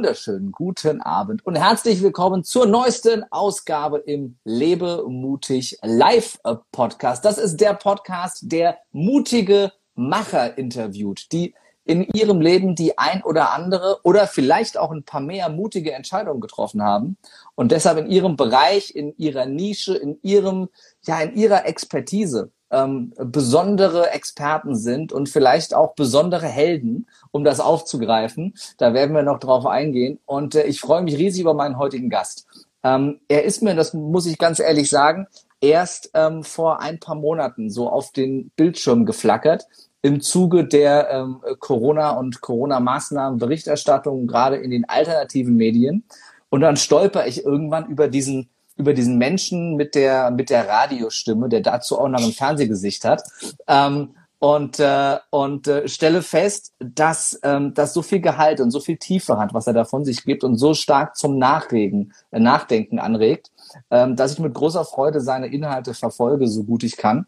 wunderschönen guten Abend und herzlich willkommen zur neuesten Ausgabe im Lebe mutig Live Podcast. Das ist der Podcast, der mutige Macher interviewt, die in ihrem Leben die ein oder andere oder vielleicht auch ein paar mehr mutige Entscheidungen getroffen haben und deshalb in ihrem Bereich, in ihrer Nische, in ihrem, ja, in ihrer Expertise ähm, besondere Experten sind und vielleicht auch besondere Helden, um das aufzugreifen. Da werden wir noch drauf eingehen. Und äh, ich freue mich riesig über meinen heutigen Gast. Ähm, er ist mir, das muss ich ganz ehrlich sagen, erst ähm, vor ein paar Monaten so auf den Bildschirm geflackert im Zuge der ähm, Corona- und Corona-Maßnahmen-Berichterstattung, gerade in den alternativen Medien. Und dann stolper ich irgendwann über diesen über diesen Menschen mit der, mit der Radiostimme, der dazu auch noch ein Fernsehgesicht hat. Ähm, und, äh, und äh, stelle fest, dass ähm, das so viel Gehalt und so viel Tiefe hat, was er da von sich gibt und so stark zum Nachregen, äh, Nachdenken anregt, ähm, dass ich mit großer Freude seine Inhalte verfolge, so gut ich kann.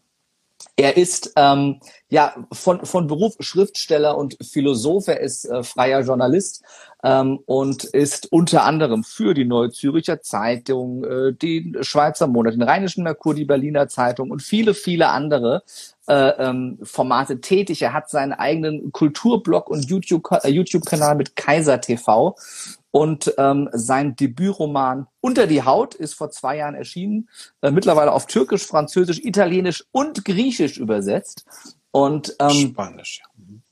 Er ist ähm, ja von, von Beruf Schriftsteller und Philosoph. Er ist äh, freier Journalist ähm, und ist unter anderem für die Neue Züricher Zeitung, äh, den Schweizer Monat, den Rheinischen Merkur, die Berliner Zeitung und viele, viele andere äh, ähm, Formate tätig. Er hat seinen eigenen Kulturblog und YouTube-Kanal äh, YouTube mit Kaiser TV und ähm, sein Debütroman Unter die Haut ist vor zwei Jahren erschienen, äh, mittlerweile auf Türkisch, Französisch, Italienisch und Griechisch übersetzt. Und ähm, Spanisch.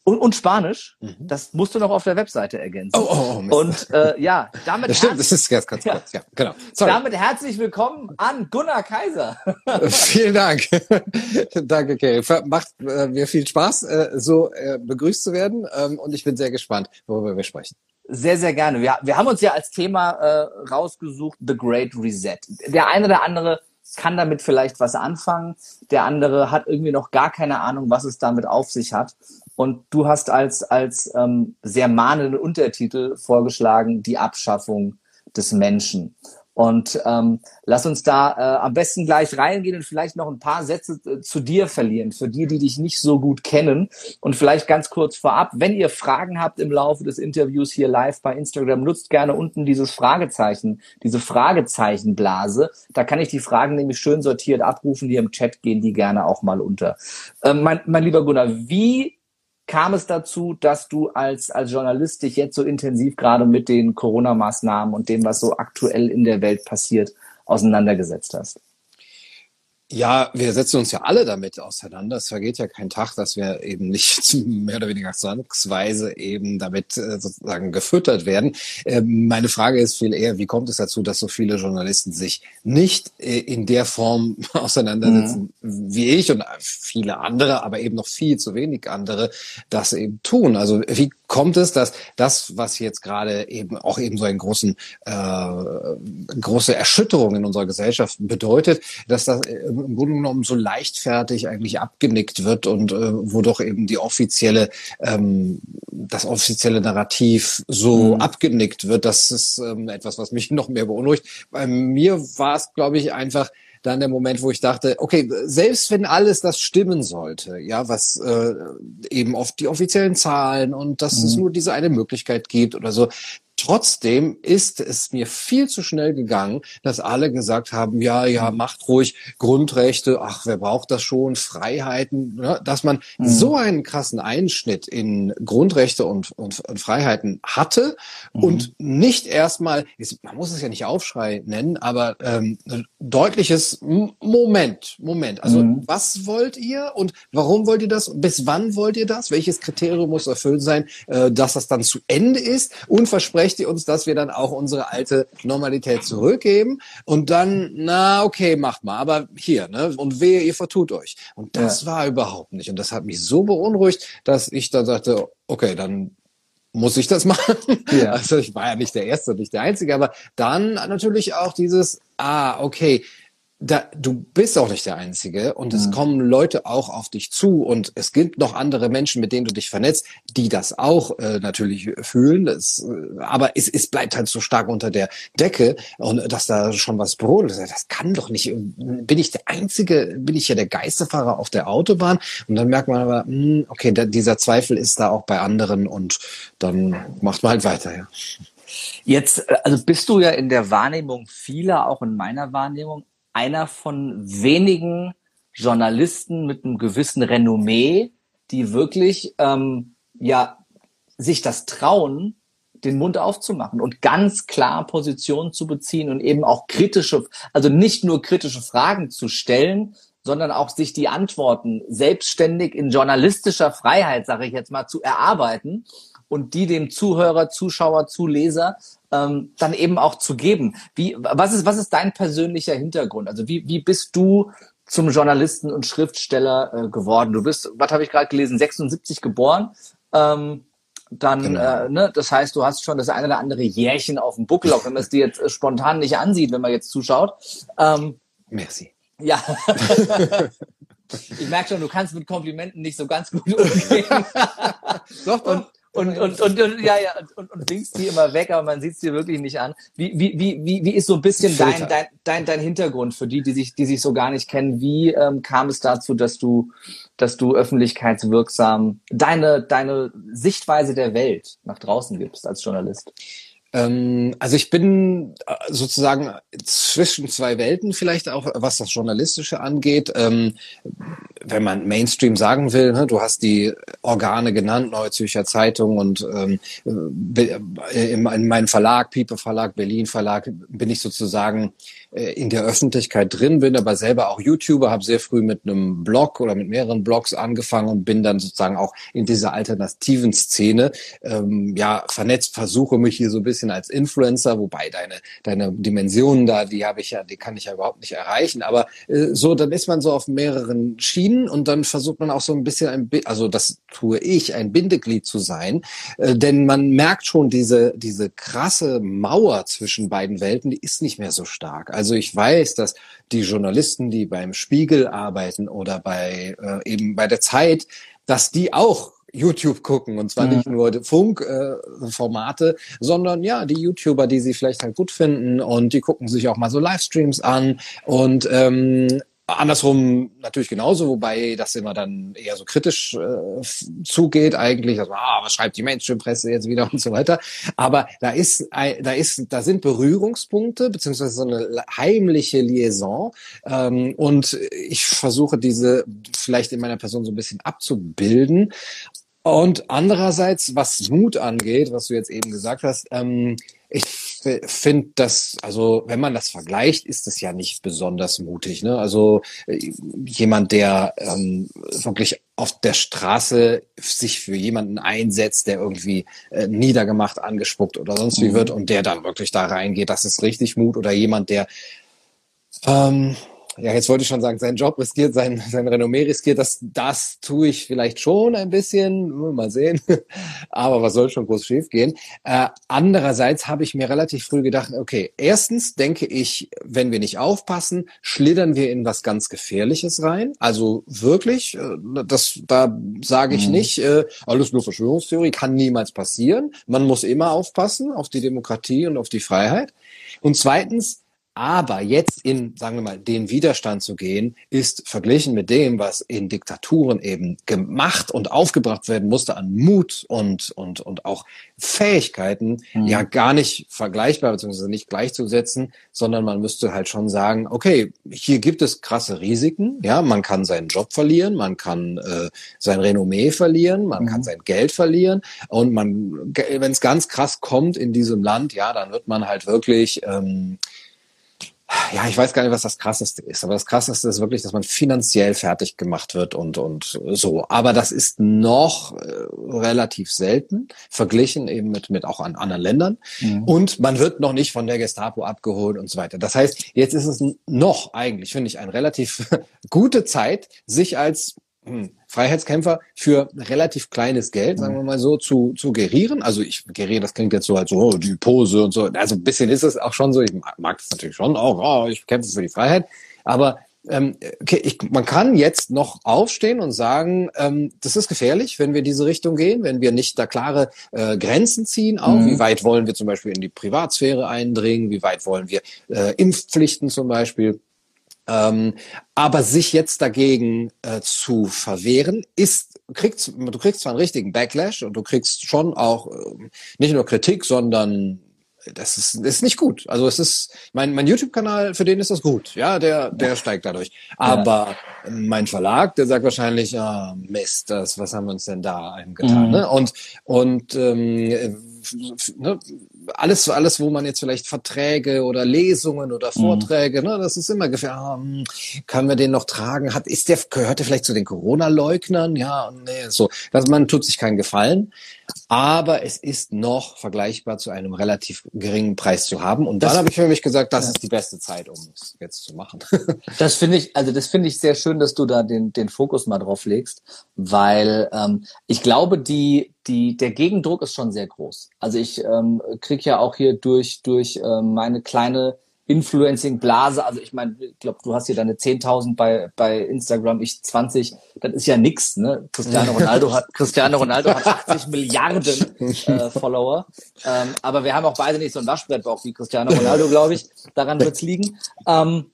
Und, und Spanisch, mhm. das musst du noch auf der Webseite ergänzen. Oh, oh, oh Mist. Und äh, ja, damit das stimmt, das ist ganz, ganz ja. kurz. Ja, genau. Sorry. Damit herzlich willkommen an Gunnar Kaiser. Vielen Dank. Danke, Kerry. Macht äh, mir viel Spaß, äh, so äh, begrüßt zu werden. Ähm, und ich bin sehr gespannt, worüber wir sprechen. Sehr, sehr gerne. Wir, wir haben uns ja als Thema äh, rausgesucht, The Great Reset. Der eine oder andere kann damit vielleicht was anfangen. Der andere hat irgendwie noch gar keine Ahnung, was es damit auf sich hat. Und du hast als, als ähm, sehr mahnenden Untertitel vorgeschlagen, die Abschaffung des Menschen. Und ähm, lass uns da äh, am besten gleich reingehen und vielleicht noch ein paar Sätze äh, zu dir verlieren, für die, die dich nicht so gut kennen. Und vielleicht ganz kurz vorab, wenn ihr Fragen habt im Laufe des Interviews hier live bei Instagram, nutzt gerne unten dieses Fragezeichen, diese Fragezeichenblase. Da kann ich die Fragen nämlich schön sortiert abrufen, die im Chat gehen, die gerne auch mal unter. Ähm, mein, mein lieber Gunnar, wie kam es dazu, dass du als, als Journalist dich jetzt so intensiv gerade mit den Corona-Maßnahmen und dem, was so aktuell in der Welt passiert, auseinandergesetzt hast? Ja, wir setzen uns ja alle damit auseinander. Es vergeht ja kein Tag, dass wir eben nicht mehr oder weniger zwangsweise eben damit äh, sozusagen gefüttert werden. Ähm, meine Frage ist viel eher, wie kommt es dazu, dass so viele Journalisten sich nicht äh, in der Form auseinandersetzen mhm. wie ich und viele andere, aber eben noch viel zu wenig andere das eben tun? Also wie kommt es, dass das, was jetzt gerade eben auch eben so einen großen äh, große Erschütterung in unserer Gesellschaft bedeutet, dass das im Grunde genommen so leichtfertig eigentlich abgenickt wird und äh, wo doch eben die offizielle, ähm, das offizielle Narrativ so mhm. abgenickt wird, das ist ähm, etwas, was mich noch mehr beunruhigt. Bei mir war es, glaube ich, einfach dann der Moment, wo ich dachte, okay, selbst wenn alles das stimmen sollte, ja, was äh, eben oft die offiziellen Zahlen und dass mhm. es nur diese eine Möglichkeit gibt oder so, Trotzdem ist es mir viel zu schnell gegangen, dass alle gesagt haben, ja, ja, mhm. macht ruhig Grundrechte, ach, wer braucht das schon, Freiheiten, ne? dass man mhm. so einen krassen Einschnitt in Grundrechte und, und, und Freiheiten hatte mhm. und nicht erstmal, man muss es ja nicht Aufschrei nennen, aber ähm, deutliches Moment, Moment. Also mhm. was wollt ihr und warum wollt ihr das? Bis wann wollt ihr das? Welches Kriterium muss erfüllt sein, äh, dass das dann zu Ende ist? Und ihr uns, dass wir dann auch unsere alte Normalität zurückgeben und dann, na okay, macht mal, aber hier, ne? Und wehe, ihr vertut euch. Und das ja. war überhaupt nicht. Und das hat mich so beunruhigt, dass ich dann sagte, okay, dann muss ich das machen. Ja. Also ich war ja nicht der Erste und nicht der Einzige, aber dann natürlich auch dieses, ah, okay, da, du bist auch nicht der Einzige und es mhm. kommen Leute auch auf dich zu und es gibt noch andere Menschen, mit denen du dich vernetzt, die das auch äh, natürlich fühlen. Das, äh, aber es, es bleibt halt so stark unter der Decke und dass da schon was brodelt. Das kann doch nicht. Bin ich der Einzige? Bin ich ja der Geisterfahrer auf der Autobahn? Und dann merkt man aber, mh, hm, okay, da, dieser Zweifel ist da auch bei anderen und dann macht man halt weiter. Ja. Jetzt, äh, also bist du ja in der Wahrnehmung vieler, auch in meiner Wahrnehmung, einer von wenigen Journalisten mit einem gewissen Renommee, die wirklich ähm, ja sich das trauen, den Mund aufzumachen und ganz klar Positionen zu beziehen und eben auch kritische, also nicht nur kritische Fragen zu stellen, sondern auch sich die Antworten selbstständig in journalistischer Freiheit, sage ich jetzt mal, zu erarbeiten und die dem Zuhörer, Zuschauer, Zuleser ähm, dann eben auch zu geben. Wie, was ist, was ist dein persönlicher Hintergrund? Also wie, wie bist du zum Journalisten und Schriftsteller äh, geworden? Du bist, was habe ich gerade gelesen, 76 geboren. Ähm, dann, genau. äh, ne, das heißt, du hast schon das eine oder andere Jährchen auf dem Buckel, auch wenn man es dir jetzt äh, spontan nicht ansieht, wenn man jetzt zuschaut. Ähm, Merci. Ja. ich merke schon, du kannst mit Komplimenten nicht so ganz gut umgehen. doch, doch. Und, und, und, und, ja, ja, und, und winkst die immer weg, aber man sieht es dir wirklich nicht an. Wie, wie, wie, wie, wie ist so ein bisschen dein, dein, dein, dein Hintergrund für die, die sich, die sich so gar nicht kennen? Wie ähm, kam es dazu, dass du, dass du öffentlichkeitswirksam deine, deine Sichtweise der Welt nach draußen gibst als Journalist? Ähm, also ich bin äh, sozusagen zwischen zwei Welten vielleicht auch, was das Journalistische angeht. Ähm, wenn man Mainstream sagen will, ne, du hast die Organe genannt, Neue Zürcher Zeitung und ähm, äh, in, in meinem Verlag, Piepe Verlag, Berlin Verlag, bin ich sozusagen äh, in der Öffentlichkeit drin, bin aber selber auch YouTuber, habe sehr früh mit einem Blog oder mit mehreren Blogs angefangen und bin dann sozusagen auch in dieser alternativen Szene ähm, ja vernetzt, versuche mich hier so ein bisschen als Influencer, wobei deine deine Dimensionen da, die habe ich ja, die kann ich ja überhaupt nicht erreichen, aber äh, so dann ist man so auf mehreren Schienen und dann versucht man auch so ein bisschen ein also das tue ich ein Bindeglied zu sein, äh, denn man merkt schon diese diese krasse Mauer zwischen beiden Welten, die ist nicht mehr so stark. Also ich weiß, dass die Journalisten, die beim Spiegel arbeiten oder bei äh, eben bei der Zeit, dass die auch YouTube gucken und zwar mhm. nicht nur Funkformate, äh, sondern ja, die YouTuber, die sie vielleicht halt gut finden und die gucken sich auch mal so Livestreams an und ähm, Andersrum natürlich genauso, wobei das immer dann eher so kritisch äh, zugeht eigentlich. Also, ah, was schreibt die Mainstream-Presse jetzt wieder und so weiter. Aber da ist, da ist, da sind Berührungspunkte beziehungsweise so eine heimliche Liaison. Ähm, und ich versuche diese vielleicht in meiner Person so ein bisschen abzubilden. Und andererseits, was Mut angeht, was du jetzt eben gesagt hast, ähm, ich finde das, also wenn man das vergleicht, ist das ja nicht besonders mutig. Ne? Also äh, jemand, der ähm, wirklich auf der Straße sich für jemanden einsetzt, der irgendwie äh, niedergemacht, angespuckt oder sonst wie mhm. wird und der dann wirklich da reingeht, das ist richtig Mut. Oder jemand, der ähm, ja, jetzt wollte ich schon sagen, seinen Job riskiert, sein, sein Renommee riskiert, das, das tue ich vielleicht schon ein bisschen, mal sehen, aber was soll schon groß schief gehen. Äh, andererseits habe ich mir relativ früh gedacht, okay, erstens denke ich, wenn wir nicht aufpassen, schlittern wir in was ganz Gefährliches rein. Also wirklich, äh, das, da sage ich mhm. nicht, äh, alles nur Verschwörungstheorie, kann niemals passieren. Man muss immer aufpassen auf die Demokratie und auf die Freiheit. Und zweitens, aber jetzt in, sagen wir mal, den Widerstand zu gehen, ist verglichen mit dem, was in Diktaturen eben gemacht und aufgebracht werden musste an Mut und, und, und auch Fähigkeiten, mhm. ja gar nicht vergleichbar, beziehungsweise nicht gleichzusetzen, sondern man müsste halt schon sagen, okay, hier gibt es krasse Risiken. Ja, man kann seinen Job verlieren, man kann äh, sein Renommee verlieren, man mhm. kann sein Geld verlieren und man, wenn es ganz krass kommt in diesem Land, ja, dann wird man halt wirklich, ähm, ja, ich weiß gar nicht, was das Krasseste ist, aber das Krasseste ist wirklich, dass man finanziell fertig gemacht wird und, und so. Aber das ist noch äh, relativ selten, verglichen eben mit, mit auch an anderen Ländern. Mhm. Und man wird noch nicht von der Gestapo abgeholt und so weiter. Das heißt, jetzt ist es noch eigentlich, finde ich, eine relativ gute Zeit, sich als hm, Freiheitskämpfer für relativ kleines Geld, sagen wir mal so, zu, zu gerieren. Also ich geriere, das klingt jetzt so als so, oh, die Pose und so. Also ein bisschen ist es auch schon so. Ich mag das natürlich schon auch. Oh, ich kämpfe für die Freiheit. Aber ähm, okay, ich, man kann jetzt noch aufstehen und sagen, ähm, das ist gefährlich, wenn wir diese Richtung gehen, wenn wir nicht da klare äh, Grenzen ziehen, auch mhm. wie weit wollen wir zum Beispiel in die Privatsphäre eindringen, wie weit wollen wir äh, Impfpflichten zum Beispiel ähm, aber sich jetzt dagegen äh, zu verwehren, ist, kriegst, du kriegst zwar einen richtigen Backlash und du kriegst schon auch äh, nicht nur Kritik, sondern das ist, das ist nicht gut. Also es ist, mein, mein YouTube-Kanal, für den ist das gut. Ja, der, der steigt dadurch. Aber ja. mein Verlag, der sagt wahrscheinlich, ah, Mist, das, was haben wir uns denn da eingetan? Mhm. Ne? Und, und ähm, ne, alles, alles, wo man jetzt vielleicht Verträge oder Lesungen oder mhm. Vorträge, mhm. ne, das ist immer gefährlich. Ah, hm, können wir den noch tragen? Hat, ist der, gehört der vielleicht zu den Corona-Leugnern? Ja, nee, so. dass man tut sich keinen Gefallen. Aber es ist noch vergleichbar zu einem relativ geringen Preis zu haben. Und dann habe ich für mich gesagt, das ja. ist die beste Zeit, um es jetzt zu machen. das finde ich, also das finde ich sehr schön, dass du da den, den Fokus mal drauf legst, weil ähm, ich glaube, die, die, der Gegendruck ist schon sehr groß. Also ich ähm, kriege ja auch hier durch, durch ähm, meine kleine Influencing-Blase, also ich meine, ich glaube, du hast hier deine 10.000 bei, bei Instagram, ich 20, das ist ja nix, ne? Cristiano Ronaldo hat, Cristiano Ronaldo hat 80 Milliarden äh, Follower, ähm, aber wir haben auch beide nicht so ein Waschbrettbauch wie Cristiano Ronaldo, glaube ich, daran wird's liegen. Ähm,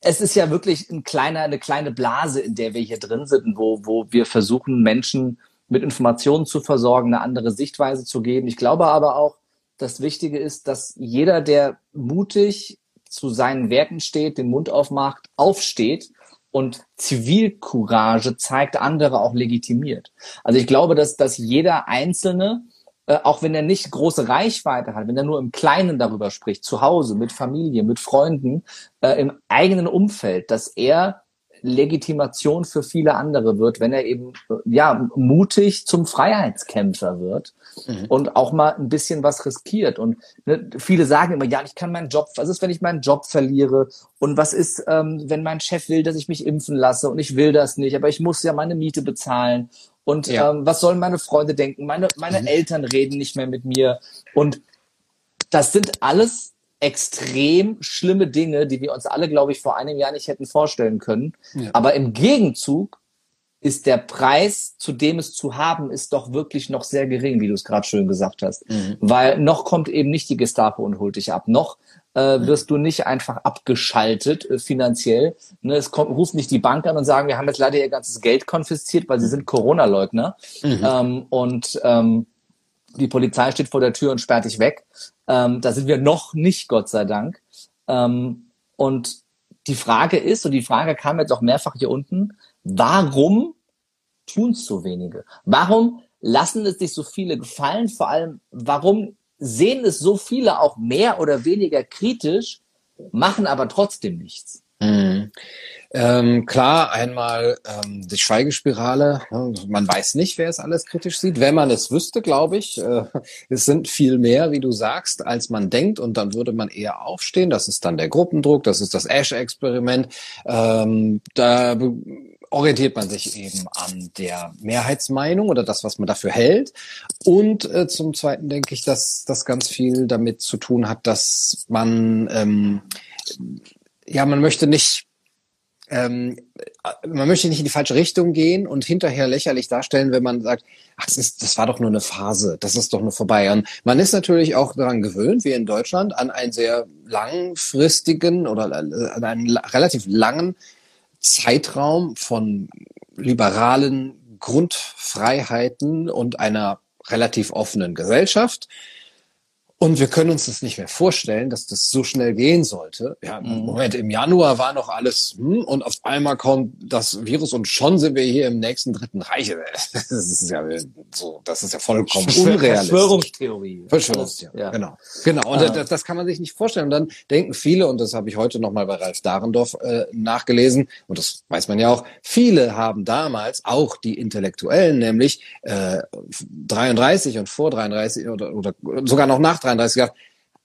es ist ja wirklich ein kleiner, eine kleine Blase, in der wir hier drin sind, wo, wo wir versuchen, Menschen mit Informationen zu versorgen, eine andere Sichtweise zu geben. Ich glaube aber auch, das Wichtige ist, dass jeder, der mutig zu seinen Werten steht, den Mund aufmacht, aufsteht und Zivilcourage zeigt, andere auch legitimiert. Also ich glaube, dass, dass jeder Einzelne, äh, auch wenn er nicht große Reichweite hat, wenn er nur im Kleinen darüber spricht, zu Hause, mit Familie, mit Freunden, äh, im eigenen Umfeld, dass er Legitimation für viele andere wird, wenn er eben ja mutig zum Freiheitskämpfer wird mhm. und auch mal ein bisschen was riskiert. Und ne, viele sagen immer, ja, ich kann meinen Job, was ist, wenn ich meinen Job verliere? Und was ist, ähm, wenn mein Chef will, dass ich mich impfen lasse und ich will das nicht, aber ich muss ja meine Miete bezahlen. Und ja. ähm, was sollen meine Freunde denken? Meine, meine mhm. Eltern reden nicht mehr mit mir. Und das sind alles extrem schlimme Dinge, die wir uns alle, glaube ich, vor einem Jahr nicht hätten vorstellen können. Ja. Aber im Gegenzug ist der Preis, zu dem es zu haben, ist doch wirklich noch sehr gering, wie du es gerade schön gesagt hast. Mhm. Weil noch kommt eben nicht die Gestapo und holt dich ab. Noch äh, mhm. wirst du nicht einfach abgeschaltet äh, finanziell. Ne, es kommt, ruft nicht die Bank an und sagen, wir haben jetzt leider ihr ganzes Geld konfisziert, weil sie sind Corona-Leugner. Mhm. Ähm, und ähm, die Polizei steht vor der Tür und sperrt dich weg. Ähm, da sind wir noch nicht, Gott sei Dank. Ähm, und die Frage ist, und die Frage kam jetzt auch mehrfach hier unten, warum tun es so wenige? Warum lassen es sich so viele gefallen? Vor allem, warum sehen es so viele auch mehr oder weniger kritisch, machen aber trotzdem nichts? Mhm. Ähm, klar, einmal ähm, die Schweigespirale. Man weiß nicht, wer es alles kritisch sieht. Wenn man es wüsste, glaube ich, äh, es sind viel mehr, wie du sagst, als man denkt. Und dann würde man eher aufstehen. Das ist dann der Gruppendruck, das ist das Ash-Experiment. Ähm, da orientiert man sich eben an der Mehrheitsmeinung oder das, was man dafür hält. Und äh, zum Zweiten denke ich, dass das ganz viel damit zu tun hat, dass man ähm, ja, man möchte nicht ähm, man möchte nicht in die falsche Richtung gehen und hinterher lächerlich darstellen, wenn man sagt, ach, das, ist, das war doch nur eine Phase, das ist doch nur vorbei. Und man ist natürlich auch daran gewöhnt, wie in Deutschland, an einen sehr langfristigen oder äh, an einen relativ langen Zeitraum von liberalen Grundfreiheiten und einer relativ offenen Gesellschaft. Und wir können uns das nicht mehr vorstellen, dass das so schnell gehen sollte. Ja, mhm. Moment, im Januar war noch alles, hm, und auf einmal kommt das Virus und schon sind wir hier im nächsten Dritten Reich. Das ist ja so, das ist ja vollkommen unrealistisch. Verschwörungstheorie. Verschwörungstheorie, ja. genau. Genau, und ah. das, das kann man sich nicht vorstellen. Und dann denken viele, und das habe ich heute nochmal bei Ralf Dahrendorf äh, nachgelesen, und das weiß man ja auch, viele haben damals, auch die Intellektuellen, nämlich äh, 33 und vor 33 oder, oder sogar noch nach 33, 33 gedacht,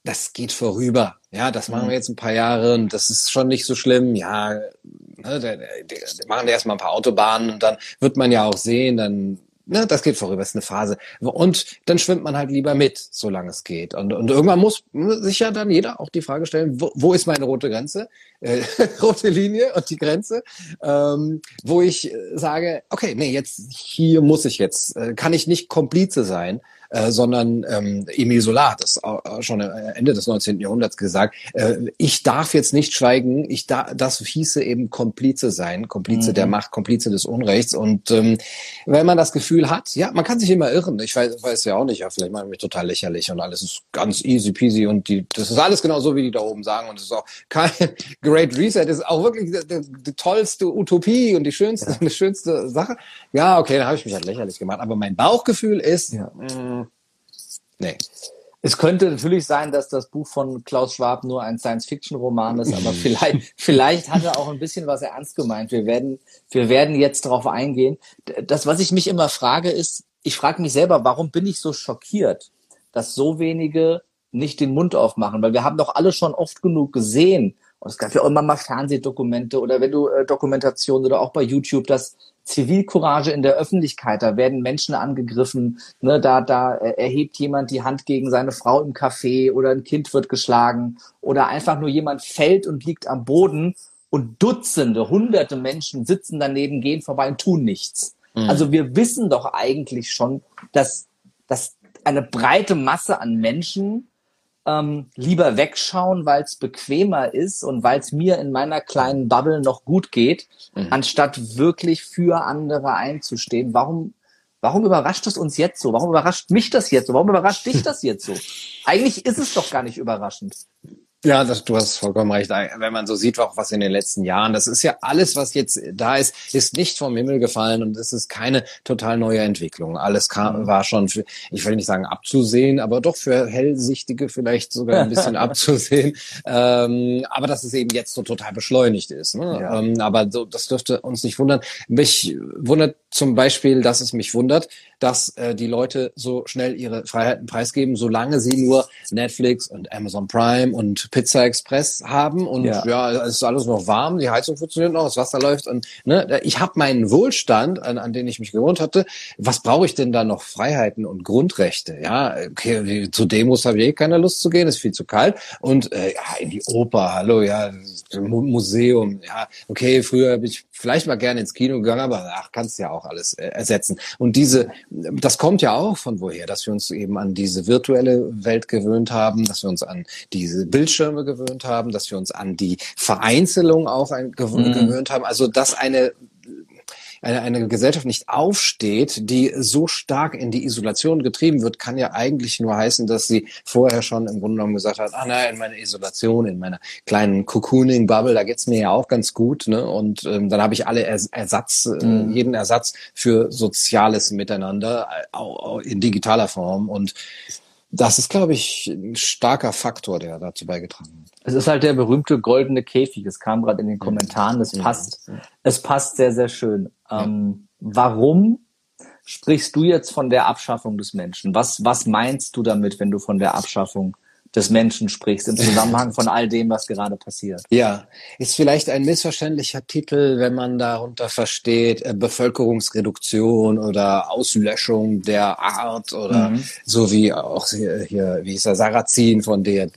das geht vorüber. Ja, das machen wir mhm. jetzt ein paar Jahre und das ist schon nicht so schlimm. Ja, ne, der, der, der machen erstmal ein paar Autobahnen und dann wird man ja auch sehen, dann ne, das geht vorüber, das ist eine Phase. Und dann schwimmt man halt lieber mit, solange es geht. Und, und irgendwann muss sich ja dann jeder auch die Frage stellen, wo, wo ist meine rote Grenze, äh, rote Linie und die Grenze, ähm, wo ich sage, okay, nee, jetzt hier muss ich jetzt, äh, kann ich nicht Komplize sein äh, sondern ähm, Emil Solar hat das schon Ende des 19. Jahrhunderts gesagt. Äh, ich darf jetzt nicht schweigen, ich da, das hieße eben Komplize sein, Komplize mhm. der Macht, Komplize des Unrechts. Und ähm, wenn man das Gefühl hat, ja, man kann sich immer irren. Ich weiß, weiß ja auch nicht, ja, vielleicht mache ich mich total lächerlich und alles ist ganz easy peasy und die, das ist alles genau so, wie die da oben sagen. Und es ist auch kein Great Reset, es ist auch wirklich die, die, tollste Utopie und die schönste, ja. die schönste Sache. Ja, okay, dann habe ich mich halt lächerlich gemacht. Aber mein Bauchgefühl ist, ja. mh, mm, nee. Es könnte natürlich sein, dass das Buch von Klaus Schwab nur ein Science-Fiction-Roman ist, aber vielleicht, vielleicht hat er auch ein bisschen was ernst gemeint. Wir werden, wir werden jetzt darauf eingehen. Das, was ich mich immer frage, ist, ich frage mich selber, warum bin ich so schockiert, dass so wenige nicht den Mund aufmachen? Weil wir haben doch alle schon oft genug gesehen. Und es gab ja auch immer mal Fernsehdokumente oder wenn du äh, Dokumentationen oder auch bei YouTube, dass Zivilcourage in der Öffentlichkeit, da werden Menschen angegriffen, ne, da, da erhebt jemand die Hand gegen seine Frau im Café oder ein Kind wird geschlagen oder einfach nur jemand fällt und liegt am Boden und Dutzende, hunderte Menschen sitzen daneben, gehen vorbei und tun nichts. Mhm. Also wir wissen doch eigentlich schon, dass, dass eine breite Masse an Menschen ähm, lieber wegschauen, weil es bequemer ist und weil es mir in meiner kleinen Bubble noch gut geht, mhm. anstatt wirklich für andere einzustehen. Warum, warum überrascht es uns jetzt so? Warum überrascht mich das jetzt so? Warum überrascht dich das jetzt so? Eigentlich ist es doch gar nicht überraschend. Ja, das, du hast vollkommen recht. Wenn man so sieht, auch was in den letzten Jahren, das ist ja alles, was jetzt da ist, ist nicht vom Himmel gefallen und es ist keine total neue Entwicklung. Alles kam, mhm. war schon, für, ich will nicht sagen abzusehen, aber doch für Hellsichtige vielleicht sogar ein bisschen abzusehen. Ähm, aber dass es eben jetzt so total beschleunigt ist. Ne? Ja. Ähm, aber so, das dürfte uns nicht wundern. Mich wundert zum Beispiel, dass es mich wundert, dass äh, die Leute so schnell ihre Freiheiten preisgeben, solange sie nur Netflix und Amazon Prime und Pizza Express haben und ja, ja es ist alles noch warm, die Heizung funktioniert noch, das Wasser läuft und ne, ich habe meinen Wohlstand, an, an den ich mich gewohnt hatte. Was brauche ich denn da noch Freiheiten und Grundrechte? Ja, okay, zu Demos habe ich eh keine Lust zu gehen, ist viel zu kalt und äh, ja, in die Oper, hallo, ja, Museum, ja, okay, früher bin ich vielleicht mal gerne ins Kino gegangen, aber ach, kannst ja auch alles äh, ersetzen. Und diese, das kommt ja auch von woher, dass wir uns eben an diese virtuelle Welt gewöhnt haben, dass wir uns an diese Bildschirme gewöhnt haben, dass wir uns an die Vereinzelung auch ein, gewöhnt, mhm. gewöhnt haben. Also dass eine eine, eine Gesellschaft nicht aufsteht, die so stark in die Isolation getrieben wird, kann ja eigentlich nur heißen, dass sie vorher schon im Grunde genommen gesagt hat, ah nein, in meiner Isolation, in meiner kleinen Cocooning-Bubble, da geht's mir ja auch ganz gut. Ne? Und ähm, dann habe ich alle Ersatz, äh, mhm. jeden Ersatz für soziales Miteinander äh, in digitaler Form. Und das ist, glaube ich, ein starker Faktor, der dazu beigetragen hat. Es ist halt der berühmte goldene Käfig. Es kam gerade in den Kommentaren. Es passt. Es passt sehr, sehr schön. Ähm, warum sprichst du jetzt von der Abschaffung des Menschen? Was, was meinst du damit, wenn du von der Abschaffung des Menschen sprichst, im Zusammenhang von all dem, was gerade passiert. Ja, ist vielleicht ein missverständlicher Titel, wenn man darunter versteht, äh, Bevölkerungsreduktion oder Auslöschung der Art oder mhm. so wie auch hier, hier wie ist der Sarrazin von der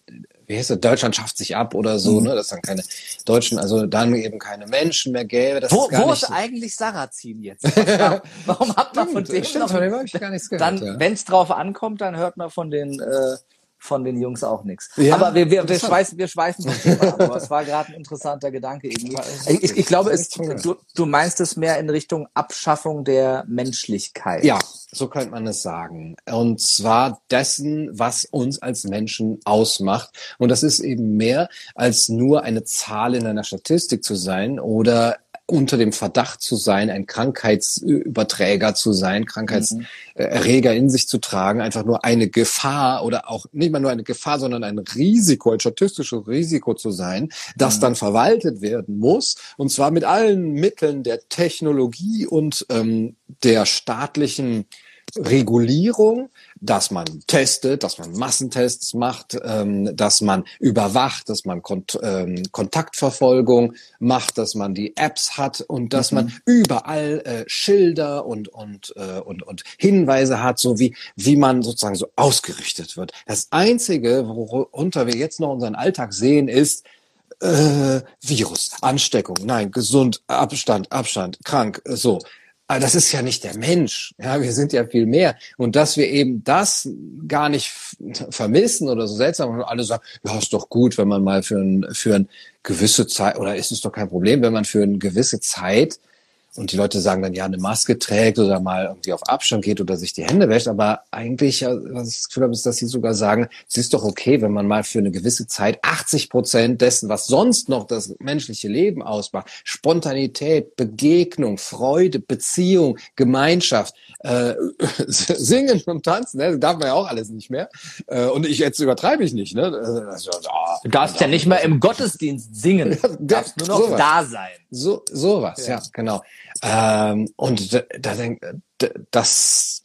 wie heißt das, Deutschland schafft sich ab oder so, mhm. ne, dass dann keine Deutschen, also dann eben keine Menschen mehr gäbe. Das wo ist, wo ist eigentlich Sarrazin jetzt? Warum habt ihr von dem stimmt, noch? Von dem habe ich gar nichts gehört. Dann, ja. wenn es drauf ankommt, dann hört man von den äh, von den Jungs auch nichts. Ja, aber wir, wir, wir schweißen, wir schweißen vom Thema ab. Aber es war gerade ein interessanter Gedanke irgendwie. Ich, ich glaube, es, du, du meinst es mehr in Richtung Abschaffung der Menschlichkeit. Ja, so könnte man es sagen. Und zwar dessen, was uns als Menschen ausmacht. Und das ist eben mehr als nur eine Zahl in einer Statistik zu sein oder unter dem Verdacht zu sein, ein Krankheitsüberträger zu sein, Krankheitserreger in sich zu tragen, einfach nur eine Gefahr oder auch nicht mal nur eine Gefahr, sondern ein Risiko, ein statistisches Risiko zu sein, das mhm. dann verwaltet werden muss, und zwar mit allen Mitteln der Technologie und ähm, der staatlichen Regulierung, dass man testet, dass man Massentests macht, ähm, dass man überwacht, dass man Kont ähm, Kontaktverfolgung macht, dass man die Apps hat und dass mhm. man überall äh, Schilder und und äh, und und Hinweise hat, so wie wie man sozusagen so ausgerichtet wird. Das einzige, worunter wir jetzt noch unseren Alltag sehen, ist äh, Virus, Ansteckung, nein, gesund, Abstand, Abstand, krank, so aber das ist ja nicht der Mensch. Ja, wir sind ja viel mehr. Und dass wir eben das gar nicht vermissen oder so seltsam, und alle sagen, ja, ist doch gut, wenn man mal für ein, für ein gewisse Zeit, oder ist es doch kein Problem, wenn man für eine gewisse Zeit und die Leute sagen dann, ja, eine Maske trägt oder mal irgendwie auf Abstand geht oder sich die Hände wäscht. Aber eigentlich, was ich das Gefühl habe, ist, dass sie sogar sagen, es ist doch okay, wenn man mal für eine gewisse Zeit 80 Prozent dessen, was sonst noch das menschliche Leben ausmacht, Spontanität, Begegnung, Freude, Beziehung, Gemeinschaft, äh, singen und tanzen, ne? das darf man ja auch alles nicht mehr. Äh, und ich jetzt übertreibe ich nicht. Ne? Also, oh, du darfst ja nicht mehr im Gottesdienst singen. du darfst nur noch sowas. da sein. So sowas, ja, ja genau. Ähm, und da, da denk, das,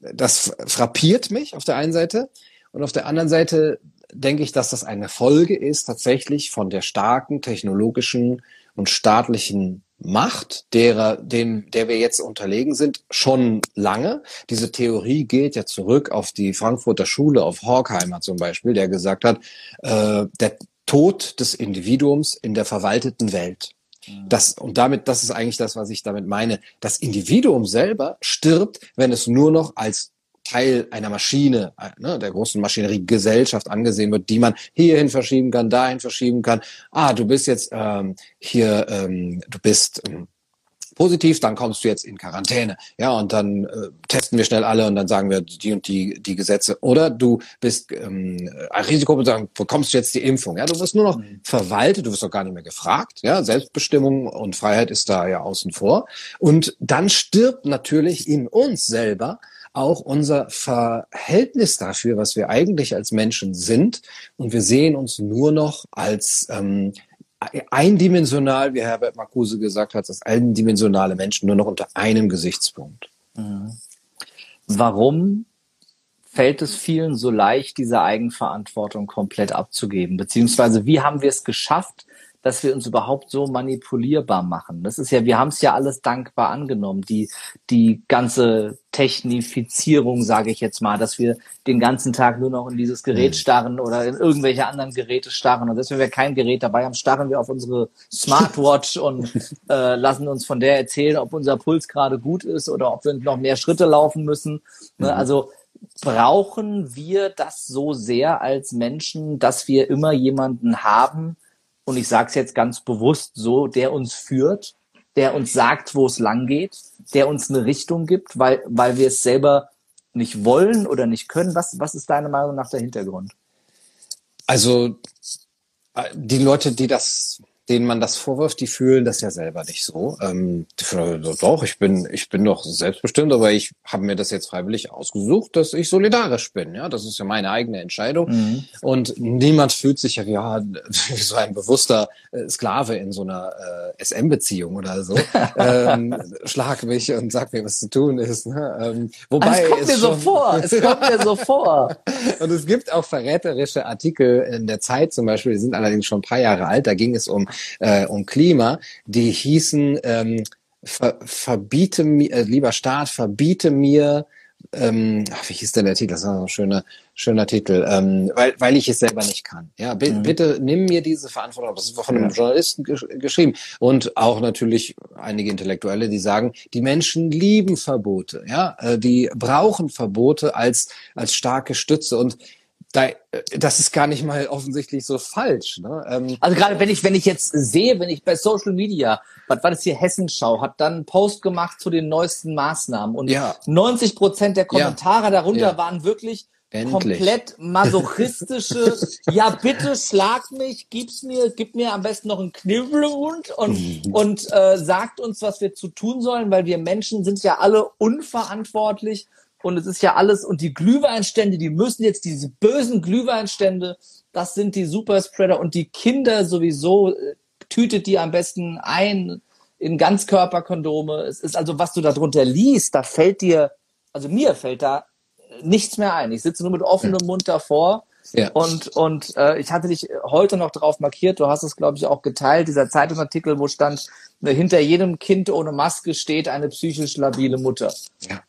das frappiert mich auf der einen Seite und auf der anderen Seite denke ich, dass das eine Folge ist tatsächlich von der starken technologischen und staatlichen Macht, derer, dem, der wir jetzt unterlegen sind, schon lange. Diese Theorie geht ja zurück auf die Frankfurter Schule, auf Horkheimer zum Beispiel, der gesagt hat, äh, der Tod des Individuums in der verwalteten Welt. Mhm. Das, und damit, das ist eigentlich das, was ich damit meine. Das Individuum selber stirbt, wenn es nur noch als Teil einer Maschine, ne, der großen Maschinerie Gesellschaft angesehen wird, die man hierhin verschieben kann, dahin verschieben kann. Ah, du bist jetzt ähm, hier, ähm, du bist ähm, positiv, dann kommst du jetzt in Quarantäne. Ja, und dann äh, testen wir schnell alle und dann sagen wir die und die, die Gesetze. Oder du bist ähm, ein Risiko und sagen, bekommst du jetzt die Impfung. Ja, du wirst nur noch mhm. verwaltet, du wirst auch gar nicht mehr gefragt. Ja, Selbstbestimmung und Freiheit ist da ja außen vor. Und dann stirbt natürlich in uns selber auch unser Verhältnis dafür, was wir eigentlich als Menschen sind. Und wir sehen uns nur noch als ähm, eindimensional, wie Herbert Marcuse gesagt hat, das eindimensionale Menschen nur noch unter einem Gesichtspunkt. Mhm. Warum fällt es vielen so leicht, diese Eigenverantwortung komplett abzugeben? Beziehungsweise wie haben wir es geschafft, dass wir uns überhaupt so manipulierbar machen. Das ist ja, wir haben es ja alles dankbar angenommen, die, die ganze Technifizierung, sage ich jetzt mal, dass wir den ganzen Tag nur noch in dieses Gerät mhm. starren oder in irgendwelche anderen Geräte starren. Und selbst wenn wir kein Gerät dabei haben, starren wir auf unsere Smartwatch und äh, lassen uns von der erzählen, ob unser Puls gerade gut ist oder ob wir noch mehr Schritte laufen müssen. Ne? Mhm. Also brauchen wir das so sehr als Menschen, dass wir immer jemanden haben, und ich sage es jetzt ganz bewusst so, der uns führt, der uns sagt, wo es lang geht, der uns eine Richtung gibt, weil, weil wir es selber nicht wollen oder nicht können. Was, was ist deine Meinung nach der Hintergrund? Also äh, die Leute, die das denen man das vorwirft, die fühlen das ja selber nicht so. Ähm, doch, ich bin, ich bin doch selbstbestimmt, aber ich habe mir das jetzt freiwillig ausgesucht, dass ich solidarisch bin. Ja, das ist ja meine eigene Entscheidung. Mhm. Und niemand fühlt sich ja wie, ja, wie so ein bewusster äh, Sklave in so einer äh, SM-Beziehung oder so. ähm, schlag mich und sag mir, was zu tun ist. Ne? Ähm, wobei es kommt mir so vor. Es kommt mir so vor. und es gibt auch verräterische Artikel in der Zeit zum Beispiel, die sind allerdings schon ein paar Jahre alt. Da ging es um äh, um Klima, die hießen ähm, ver, verbiete mir, äh, lieber Staat, verbiete mir ähm, ach, wie hieß denn der Titel? Das war ein schöner, schöner Titel, ähm, weil, weil ich es selber nicht kann. Ja, mhm. bitte nimm mir diese Verantwortung. Das ist von einem ja. Journalisten gesch geschrieben und auch natürlich einige Intellektuelle, die sagen, die Menschen lieben Verbote. Ja, äh, die brauchen Verbote als als starke Stütze und da, das ist gar nicht mal offensichtlich so falsch. Ne? Ähm, also gerade wenn ich, wenn ich jetzt sehe, wenn ich bei Social Media, was war das hier, Hessenschau, hat dann einen Post gemacht zu den neuesten Maßnahmen und ja. 90 Prozent der Kommentare ja. darunter ja. waren wirklich Endlich. komplett masochistische, ja bitte schlag mich, gib's mir, gib mir am besten noch einen Knibbelhund und, und äh, sagt uns, was wir zu tun sollen, weil wir Menschen sind ja alle unverantwortlich und es ist ja alles, und die Glühweinstände, die müssen jetzt diese bösen Glühweinstände, das sind die Superspreader und die Kinder sowieso, äh, tütet die am besten ein in Ganzkörperkondome. Es ist also, was du darunter liest, da fällt dir, also mir fällt da nichts mehr ein. Ich sitze nur mit offenem Mund davor. Ja. Und, und äh, ich hatte dich heute noch drauf markiert, du hast es, glaube ich, auch geteilt, dieser Zeitungsartikel, wo stand, ne, hinter jedem Kind ohne Maske steht eine psychisch labile Mutter. Ja.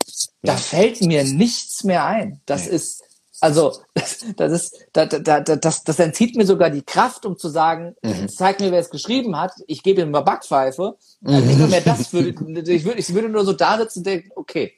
Da fällt mir nichts mehr ein. Das nee. ist Also das, das ist, das, das, das, das entzieht mir sogar die Kraft, um zu sagen, mhm. zeig mir, wer es geschrieben hat, ich gebe ihm mal Backpfeife. Also nicht nur mehr das würde, ich würde, ich würde nur so da sitzen und denken, okay,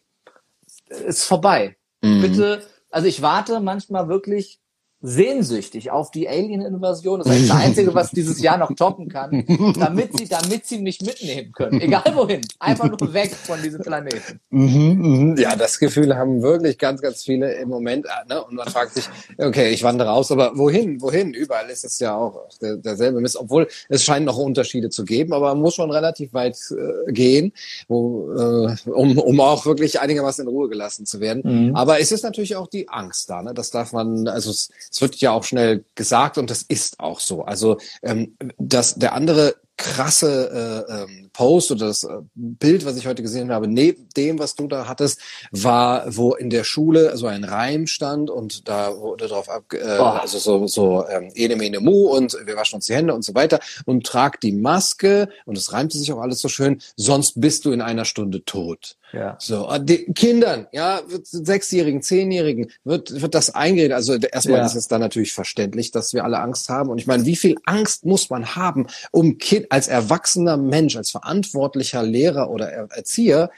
ist vorbei. Mhm. Bitte, also ich warte manchmal wirklich sehnsüchtig auf die Alien-Invasion. Das ist das Einzige, was dieses Jahr noch toppen kann, damit sie, damit sie mich mitnehmen können. Egal wohin. Einfach nur weg von diesem Planeten. Mhm, mhm. Ja, das Gefühl haben wirklich ganz, ganz viele im Moment. Ne? Und man fragt sich, okay, ich wandere raus, aber wohin? Wohin? Überall ist es ja auch der, derselbe Mist. Obwohl es scheint noch Unterschiede zu geben, aber man muss schon relativ weit äh, gehen, wo, äh, um, um auch wirklich einigermaßen in Ruhe gelassen zu werden. Mhm. Aber es ist natürlich auch die Angst da. Ne? Das darf man, also es, es wird ja auch schnell gesagt und das ist auch so. Also ähm, dass der andere krasse äh, ähm, Post oder das äh, Bild, was ich heute gesehen habe, neben dem, was du da hattest, war, wo in der Schule so ein Reim stand und da wurde drauf ab, äh, also so, so ähm, ene mene mu und wir waschen uns die Hände und so weiter und trag die Maske und es reimte sich auch alles so schön, sonst bist du in einer Stunde tot. Ja. So, äh, die Kindern, ja, Sechsjährigen, Zehnjährigen, wird, wird das eingeredet. Also erstmal ja. ist es dann natürlich verständlich, dass wir alle Angst haben. Und ich meine, wie viel Angst muss man haben, um kind, als erwachsener Mensch, als verantwortlicher Lehrer oder Erzieher,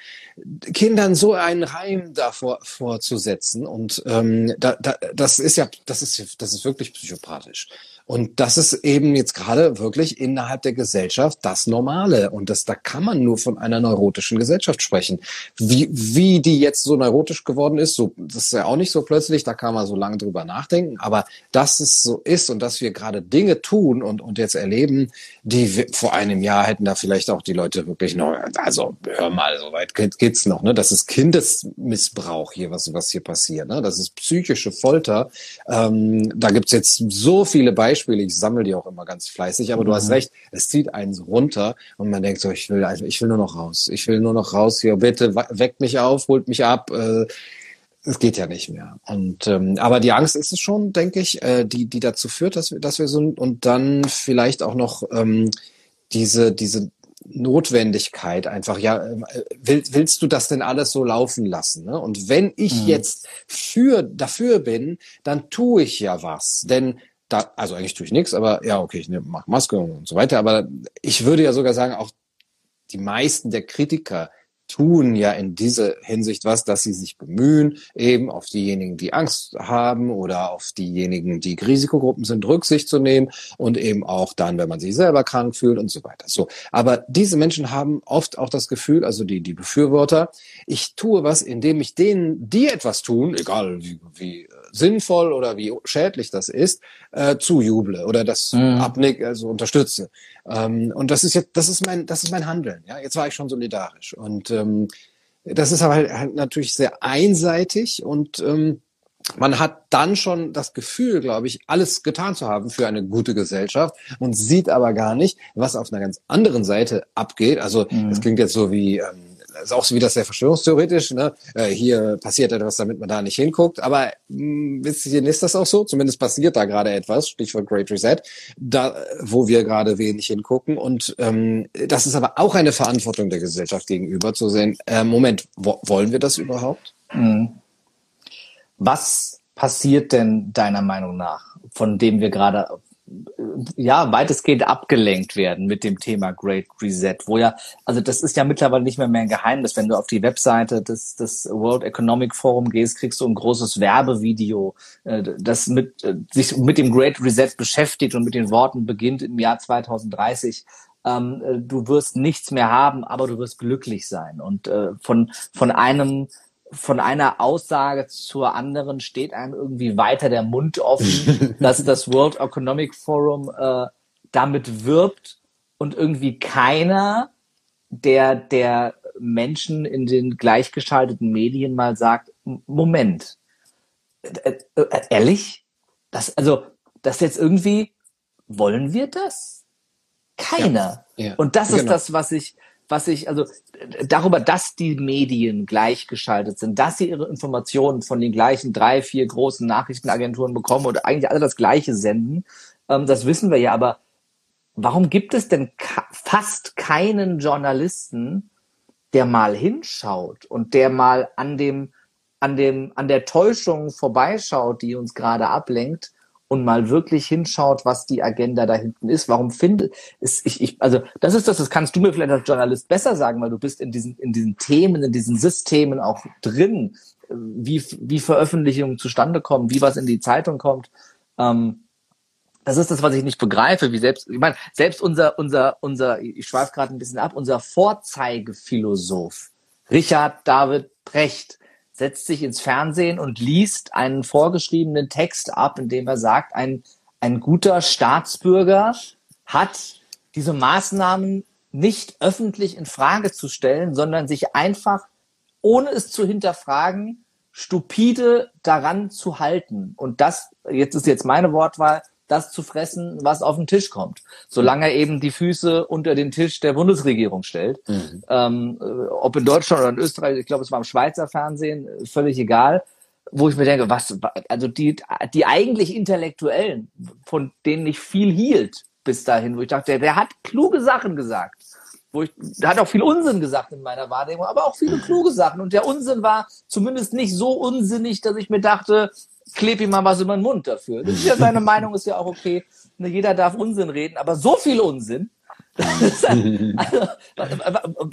Kindern so einen Reim davor vorzusetzen? Und ähm, da, da, das ist ja, das ist, das ist wirklich psychopathisch. Und das ist eben jetzt gerade wirklich innerhalb der Gesellschaft das Normale. Und das, da kann man nur von einer neurotischen Gesellschaft sprechen. Wie, wie die jetzt so neurotisch geworden ist, so, das ist ja auch nicht so plötzlich, da kann man so lange drüber nachdenken. Aber dass es so ist und dass wir gerade Dinge tun und, und jetzt erleben, die wir, vor einem Jahr hätten da vielleicht auch die Leute wirklich noch, also hör mal, so weit geht's noch, ne? Das ist Kindesmissbrauch hier, was, was hier passiert, ne? Das ist psychische Folter. Ähm, da gibt's jetzt so viele Beispiele Beispiele, ich sammle die auch immer ganz fleißig, aber mhm. du hast mhm. recht, es zieht einen runter und man denkt so, ich will einfach, ich will nur noch raus. Ich will nur noch raus hier, bitte weckt mich auf, holt mich ab. Äh, es geht ja nicht mehr. Und ähm, aber die Angst ist es schon, denke ich, äh, die die dazu führt, dass wir dass wir so und dann vielleicht auch noch ähm, diese diese Notwendigkeit einfach, ja, äh, will, willst du das denn alles so laufen lassen? Ne? Und wenn ich mhm. jetzt für dafür bin, dann tue ich ja was. Denn da, also eigentlich tue ich nichts, aber ja, okay, ich mache Maske und so weiter. Aber ich würde ja sogar sagen, auch die meisten der Kritiker tun ja in dieser Hinsicht was, dass sie sich bemühen, eben auf diejenigen, die Angst haben oder auf diejenigen, die Risikogruppen sind, Rücksicht zu nehmen und eben auch dann, wenn man sich selber krank fühlt und so weiter. So. Aber diese Menschen haben oft auch das Gefühl, also die, die Befürworter, ich tue was, indem ich denen, die etwas tun, egal wie, wie sinnvoll oder wie schädlich das ist, äh, zujuble oder das mhm. abnick, also unterstütze. Ähm, und das ist jetzt, das ist mein, das ist mein Handeln. Ja, jetzt war ich schon solidarisch und ähm, das ist aber halt, halt natürlich sehr einseitig und ähm, man hat dann schon das Gefühl, glaube ich, alles getan zu haben für eine gute Gesellschaft und sieht aber gar nicht, was auf einer ganz anderen Seite abgeht. Also es mhm. klingt jetzt so wie ähm, ist auch so wie das sehr verschwörungstheoretisch, ne? Äh, hier passiert etwas, damit man da nicht hinguckt. Aber mh, bisschen ist das auch so. Zumindest passiert da gerade etwas, Stichwort Great Reset, da, wo wir gerade wenig hingucken. Und ähm, das ist aber auch eine Verantwortung der Gesellschaft gegenüber zu sehen, äh, Moment, wo, wollen wir das überhaupt? Mhm. Was passiert denn deiner Meinung nach, von dem wir gerade ja, weitestgehend abgelenkt werden mit dem Thema Great Reset, wo ja, also das ist ja mittlerweile nicht mehr mehr ein Geheimnis. Wenn du auf die Webseite des, des World Economic Forum gehst, kriegst du ein großes Werbevideo, äh, das mit, äh, sich mit dem Great Reset beschäftigt und mit den Worten beginnt im Jahr 2030 ähm, äh, du wirst nichts mehr haben, aber du wirst glücklich sein. Und äh, von, von einem von einer Aussage zur anderen steht einem irgendwie weiter der Mund offen, dass das World Economic Forum äh, damit wirbt und irgendwie keiner der, der Menschen in den gleichgeschalteten Medien mal sagt, Moment, äh, äh, ehrlich? Das, also, das jetzt irgendwie, wollen wir das? Keiner. Ja, ja, und das genau. ist das, was ich, was ich, also darüber, dass die Medien gleichgeschaltet sind, dass sie ihre Informationen von den gleichen drei, vier großen Nachrichtenagenturen bekommen und eigentlich alle das Gleiche senden, ähm, das wissen wir ja, aber warum gibt es denn fast keinen Journalisten, der mal hinschaut und der mal an dem an dem, an der Täuschung vorbeischaut, die uns gerade ablenkt und mal wirklich hinschaut, was die Agenda da hinten ist. Warum finde ist ich, ich also das ist das, das kannst du mir vielleicht als Journalist besser sagen, weil du bist in diesen in diesen Themen, in diesen Systemen auch drin, wie wie Veröffentlichungen zustande kommen, wie was in die Zeitung kommt. Ähm, das ist das, was ich nicht begreife, wie selbst, ich meine, selbst unser, unser, unser, ich schweife gerade ein bisschen ab, unser Vorzeigephilosoph, Richard David Brecht, setzt sich ins Fernsehen und liest einen vorgeschriebenen Text ab, in dem er sagt, ein, ein guter Staatsbürger hat diese Maßnahmen nicht öffentlich in Frage zu stellen, sondern sich einfach, ohne es zu hinterfragen, stupide daran zu halten. Und das, jetzt ist jetzt meine Wortwahl, das zu fressen, was auf den Tisch kommt. Solange er eben die Füße unter den Tisch der Bundesregierung stellt. Mhm. Ähm, äh, ob in Deutschland oder in Österreich, ich glaube, es war im Schweizer Fernsehen, äh, völlig egal. Wo ich mir denke, was, also die, die eigentlich Intellektuellen, von denen ich viel hielt bis dahin, wo ich dachte, der, der hat kluge Sachen gesagt wo ich, der hat auch viel Unsinn gesagt in meiner Wahrnehmung, aber auch viele kluge Sachen. Und der Unsinn war zumindest nicht so unsinnig, dass ich mir dachte, kleb ihm mal was über den Mund dafür. Das ist ja seine Meinung, ist ja auch okay. Ne, jeder darf Unsinn reden, aber so viel Unsinn. also,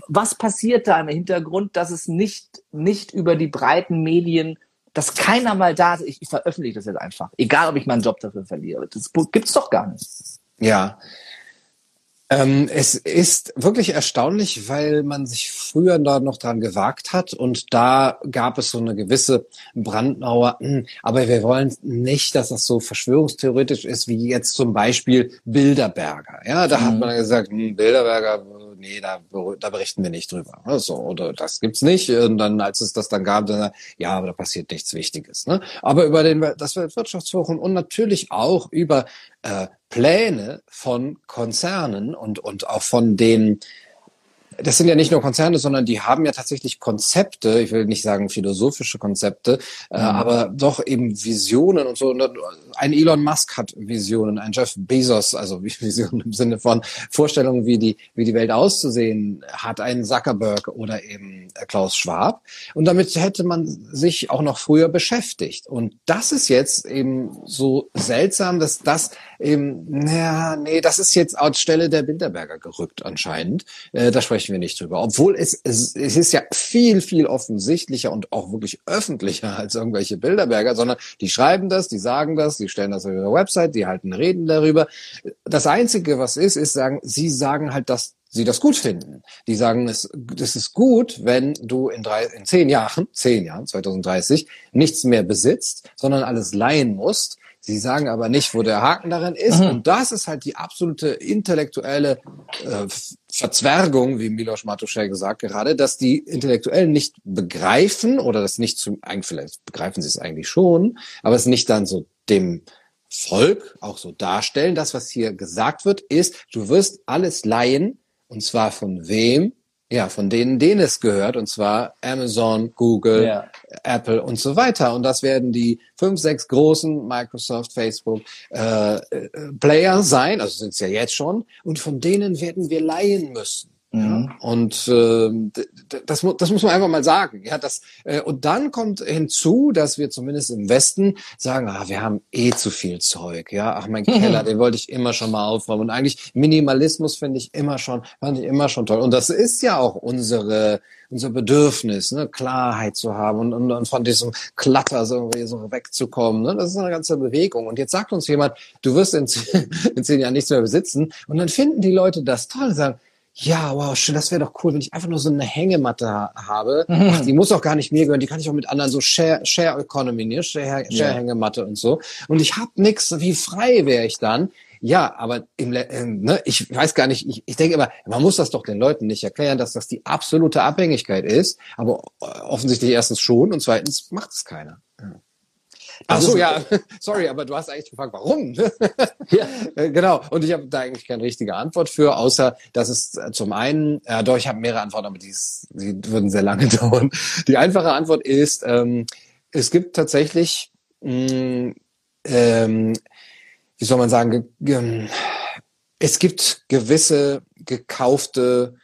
was passiert da im Hintergrund, dass es nicht, nicht über die breiten Medien, dass keiner mal da ist, ich, ich veröffentliche das jetzt einfach, egal ob ich meinen Job dafür verliere. Das gibt's doch gar nicht. Ja, ähm, es ist wirklich erstaunlich, weil man sich früher da noch dran gewagt hat und da gab es so eine gewisse Brandmauer. Hm, aber wir wollen nicht, dass das so verschwörungstheoretisch ist, wie jetzt zum Beispiel Bilderberger. Ja, da mhm. hat man gesagt, hm, Bilderberger, nee, da, da berichten wir nicht drüber. So, oder das gibt's nicht. Und dann, als es das dann gab, dann, ja, aber da passiert nichts Wichtiges. Ne? Aber über den, das Wirtschaftsforum und natürlich auch über äh, Pläne von Konzernen und, und auch von den das sind ja nicht nur Konzerne, sondern die haben ja tatsächlich Konzepte, ich will nicht sagen philosophische Konzepte, äh, mhm. äh, aber doch eben Visionen und so. Ein Elon Musk hat Visionen, ein Jeff Bezos, also Visionen im Sinne von Vorstellungen, wie die, wie die Welt auszusehen hat, ein Zuckerberg oder eben äh, Klaus Schwab. Und damit hätte man sich auch noch früher beschäftigt. Und das ist jetzt eben so seltsam, dass das eben, naja, nee, das ist jetzt aus Stelle der Bilderberger gerückt anscheinend. Äh, da sprechen wir nicht drüber. Obwohl es, es, es ist ja viel, viel offensichtlicher und auch wirklich öffentlicher als irgendwelche Bilderberger, sondern die schreiben das, die sagen das, die stellen das auf ihre Website, die halten Reden darüber. Das Einzige, was ist, ist sagen, sie sagen halt, dass sie das gut finden. Die sagen, es, es ist gut, wenn du in, drei, in zehn Jahren, zehn Jahren, 2030, nichts mehr besitzt, sondern alles leihen musst Sie sagen aber nicht, wo der Haken darin ist. Mhm. Und das ist halt die absolute intellektuelle äh, Verzwergung, wie Milos Matuschek gesagt gerade, dass die Intellektuellen nicht begreifen oder das nicht zum, eigentlich vielleicht begreifen sie es eigentlich schon, aber es nicht dann so dem Volk auch so darstellen. Das, was hier gesagt wird, ist, du wirst alles leihen, und zwar von wem? Ja, von denen, denen es gehört, und zwar Amazon, Google, ja. Apple und so weiter. Und das werden die fünf, sechs großen Microsoft, Facebook äh, äh Player sein, also sind es ja jetzt schon, und von denen werden wir leihen müssen. Mhm. Und äh, das, das muss man einfach mal sagen. Ja, das, äh, und dann kommt hinzu, dass wir zumindest im Westen sagen, ah, wir haben eh zu viel Zeug. Ja, ach mein Keller, den wollte ich immer schon mal aufräumen. Und eigentlich Minimalismus finde ich immer schon, fand ich immer schon toll. Und das ist ja auch unsere unser Bedürfnis, ne, Klarheit zu haben und, und, und von diesem Klatter so, irgendwie so wegzukommen. Ne? Das ist eine ganze Bewegung. Und jetzt sagt uns jemand, du wirst in, in zehn Jahren nichts mehr besitzen. Und dann finden die Leute das toll und sagen, ja, wow, schön, das wäre doch cool, wenn ich einfach nur so eine Hängematte habe. Mhm. Ach, die muss auch gar nicht mir gehören, die kann ich auch mit anderen so Share, Share Economy, ne? Share, Share Hängematte und so. Und ich hab nix, wie frei wäre ich dann? Ja, aber im, äh, ne, ich weiß gar nicht, ich, ich denke immer, man muss das doch den Leuten nicht erklären, dass das die absolute Abhängigkeit ist, aber offensichtlich erstens schon und zweitens macht es keiner. Ach so, ja, sorry, aber du hast eigentlich gefragt, warum? ja. Äh, genau, und ich habe da eigentlich keine richtige Antwort für, außer dass es äh, zum einen, ja doch, ich habe mehrere Antworten, aber die, die würden sehr lange dauern. Die einfache Antwort ist, ähm, es gibt tatsächlich, mh, mm, ähm, wie soll man sagen, ge, ge, es gibt gewisse gekaufte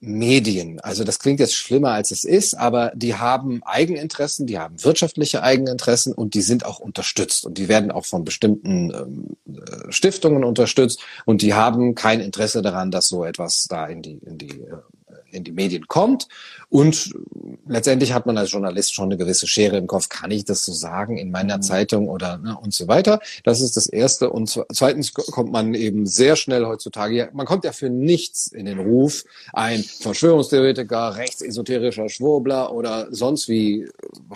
Medien. Also das klingt jetzt schlimmer, als es ist, aber die haben Eigeninteressen, die haben wirtschaftliche Eigeninteressen und die sind auch unterstützt und die werden auch von bestimmten ähm, äh, Stiftungen unterstützt und die haben kein Interesse daran, dass so etwas da in die, in die äh, in die Medien kommt. Und letztendlich hat man als Journalist schon eine gewisse Schere im Kopf. Kann ich das so sagen in meiner mhm. Zeitung oder ne, und so weiter? Das ist das Erste. Und zweitens kommt man eben sehr schnell heutzutage, man kommt ja für nichts in den Ruf, ein Verschwörungstheoretiker, rechtsesoterischer Schwurbler oder sonst wie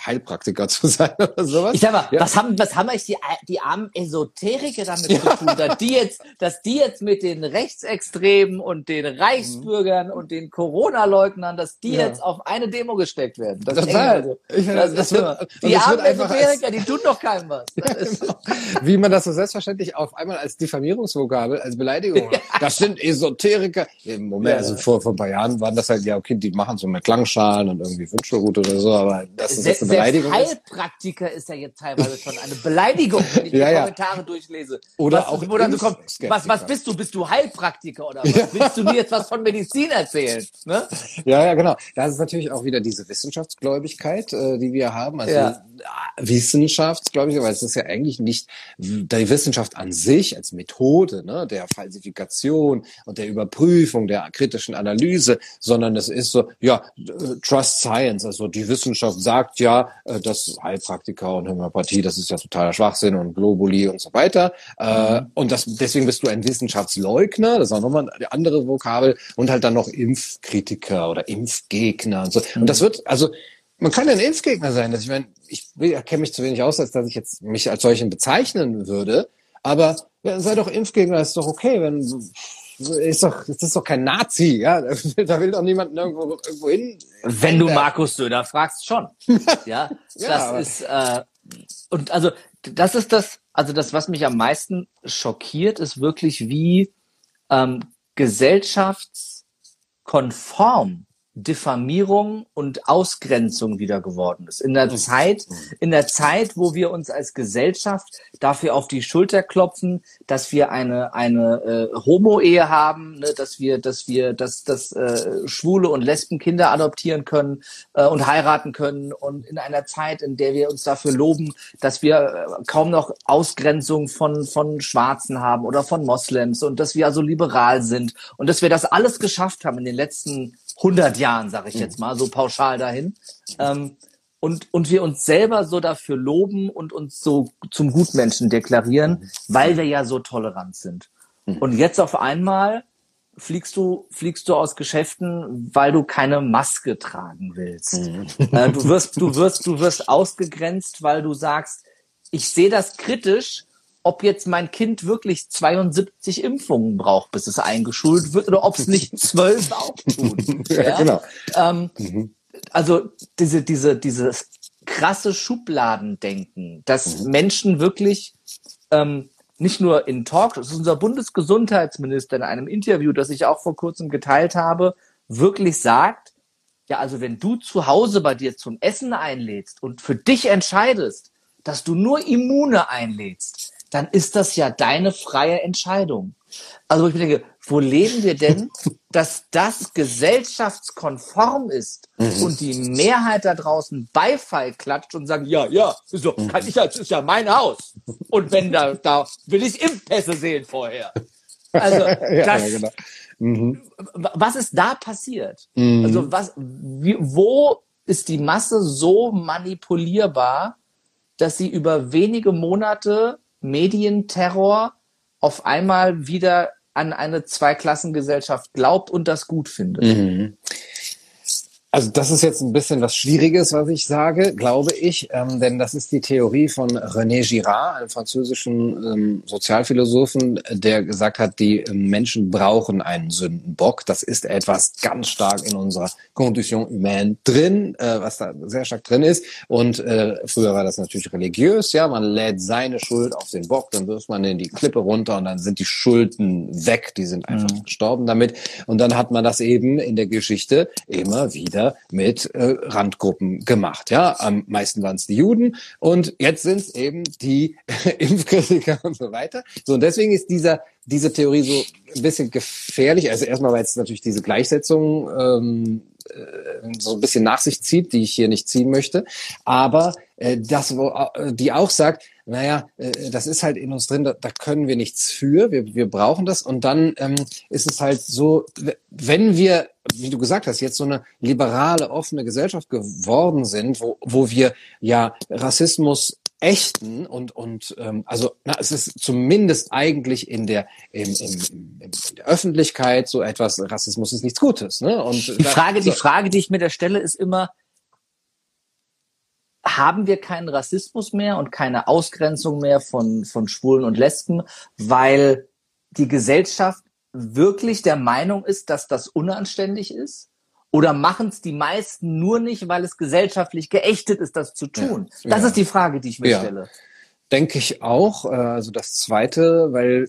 Heilpraktiker zu sein oder sowas. Ich sag mal, ja. was haben, was haben eigentlich die, die armen Esoteriker damit ja. zu tun, dass die jetzt, dass die jetzt mit den Rechtsextremen und den Reichsbürgern mhm. und den Corona-Leugnern, dass die ja. jetzt auf eine Demo gesteckt werden. Das Total. Also, ich, das, das wird, die armen Esoteriker, die tun doch keinem was. Genau. Wie man das so selbstverständlich auf einmal als Diffamierungsvokabel, als Beleidigung, das sind Esoteriker. Im Moment, also vor, vor ein paar Jahren waren das halt, ja, okay, die machen so mit Klangschalen und irgendwie Wünschelrute oder so, aber das ist jetzt eine Beleidigung. Heilpraktiker ist ja jetzt teilweise schon eine Beleidigung, wenn ich die ja, Kommentare durchlese. Oder was, auch wo dann so kommt, was, was bist du? Bist du Heilpraktiker oder was? Willst du mir jetzt was von Medizin erzählen? Ne? Ja, ja, genau. Das ist natürlich auch wieder diese Wissenschaftsgläubigkeit, äh, die wir haben. Also ja. Wissenschaftsgläubigkeit, weil es ist ja eigentlich nicht die Wissenschaft an sich als Methode ne, der Falsifikation und der Überprüfung, der kritischen Analyse, sondern es ist so, ja, Trust Science, also die Wissenschaft sagt ja, äh, dass Heilpraktiker und Homöopathie, das ist ja totaler Schwachsinn und Globuli und so weiter. Äh, mhm. Und das, deswegen bist du ein Wissenschaftsleugner, das ist auch nochmal eine andere Vokabel, und halt dann noch Impfkritiker oder Impfgegner und so. Und das wird, also man kann ja ein Impfgegner sein. Also ich meine, ich kenne mich zu wenig aus, als dass ich jetzt mich als solchen bezeichnen würde. Aber ja, sei doch Impfgegner, ist doch okay, wenn ist doch, das ist doch kein Nazi, ja. Da will doch niemand irgendwo, irgendwo hin. Wenn du Markus Söder fragst, schon. ja, ja das ist, äh, und also, das ist das, also das, was mich am meisten schockiert, ist wirklich, wie ähm, gesellschaftskonform Diffamierung und Ausgrenzung wieder geworden ist. In der mhm. Zeit, in der Zeit, wo wir uns als Gesellschaft dafür auf die Schulter klopfen, dass wir eine eine äh, Homo-Ehe haben, ne, dass wir, dass wir, dass, dass äh, Schwule und Lesben Kinder adoptieren können äh, und heiraten können und in einer Zeit, in der wir uns dafür loben, dass wir äh, kaum noch Ausgrenzung von von Schwarzen haben oder von Moslems und dass wir also liberal sind und dass wir das alles geschafft haben in den letzten 100 Jahren, sage ich jetzt mal, so pauschal dahin. Ähm, und, und wir uns selber so dafür loben und uns so zum Gutmenschen deklarieren, weil wir ja so tolerant sind. Und jetzt auf einmal fliegst du, fliegst du aus Geschäften, weil du keine Maske tragen willst. Mhm. Äh, du wirst, du wirst, du wirst ausgegrenzt, weil du sagst, ich sehe das kritisch, ob jetzt mein Kind wirklich 72 Impfungen braucht, bis es eingeschult wird, oder ob es nicht zwölf auch tut. ja, ja, genau. Ähm, mhm. Also diese, diese, dieses krasse Schubladendenken, dass mhm. Menschen wirklich ähm, nicht nur in Talk, das ist unser Bundesgesundheitsminister in einem Interview, das ich auch vor kurzem geteilt habe, wirklich sagt, ja, also wenn du zu Hause bei dir zum Essen einlädst und für dich entscheidest, dass du nur Immune einlädst, dann ist das ja deine freie Entscheidung. Also ich denke, wo leben wir denn, dass das gesellschaftskonform ist mhm. und die Mehrheit da draußen Beifall klatscht und sagt, ja, ja, doch, kann ich, das ist ja mein Haus. Und wenn da, da will ich Impfpässe sehen vorher. Also, ja, das, ja, genau. mhm. was ist da passiert? Mhm. Also, was, wie, wo ist die Masse so manipulierbar, dass sie über wenige Monate Medienterror auf einmal wieder an eine Zweiklassengesellschaft glaubt und das gut findet. Mhm. Also das ist jetzt ein bisschen was Schwieriges, was ich sage, glaube ich, ähm, denn das ist die Theorie von René Girard, einem französischen ähm, Sozialphilosophen, der gesagt hat, die ähm, Menschen brauchen einen Sündenbock. Das ist etwas ganz stark in unserer Condition humaine drin, äh, was da sehr stark drin ist. Und äh, früher war das natürlich religiös, ja, man lädt seine Schuld auf den Bock, dann wirft man in die Klippe runter und dann sind die Schulden weg, die sind einfach mhm. gestorben damit. Und dann hat man das eben in der Geschichte immer wieder wir mit äh, Randgruppen gemacht. Ja, am meisten waren es die Juden und jetzt sind es eben die Impfkritiker und so weiter. So und deswegen ist dieser diese Theorie so ein bisschen gefährlich. Also erstmal, weil es natürlich diese Gleichsetzung ähm, äh, so ein bisschen nach sich zieht, die ich hier nicht ziehen möchte. Aber äh, das, wo, äh, die auch sagt, naja, äh, das ist halt in uns drin, da, da können wir nichts für, wir, wir brauchen das. Und dann ähm, ist es halt so, wenn wir, wie du gesagt hast, jetzt so eine liberale, offene Gesellschaft geworden sind, wo, wo wir ja Rassismus echten und und ähm, also na, es ist zumindest eigentlich in der im, im, in der Öffentlichkeit so etwas Rassismus ist nichts Gutes ne und die Frage da, so. die Frage die ich mir da stelle ist immer haben wir keinen Rassismus mehr und keine Ausgrenzung mehr von von Schwulen und Lesben weil die Gesellschaft wirklich der Meinung ist dass das unanständig ist oder machen es die meisten nur nicht, weil es gesellschaftlich geächtet ist, das zu tun? Ja, das ja. ist die Frage, die ich mir ja. stelle. Denke ich auch. Äh, also das Zweite, weil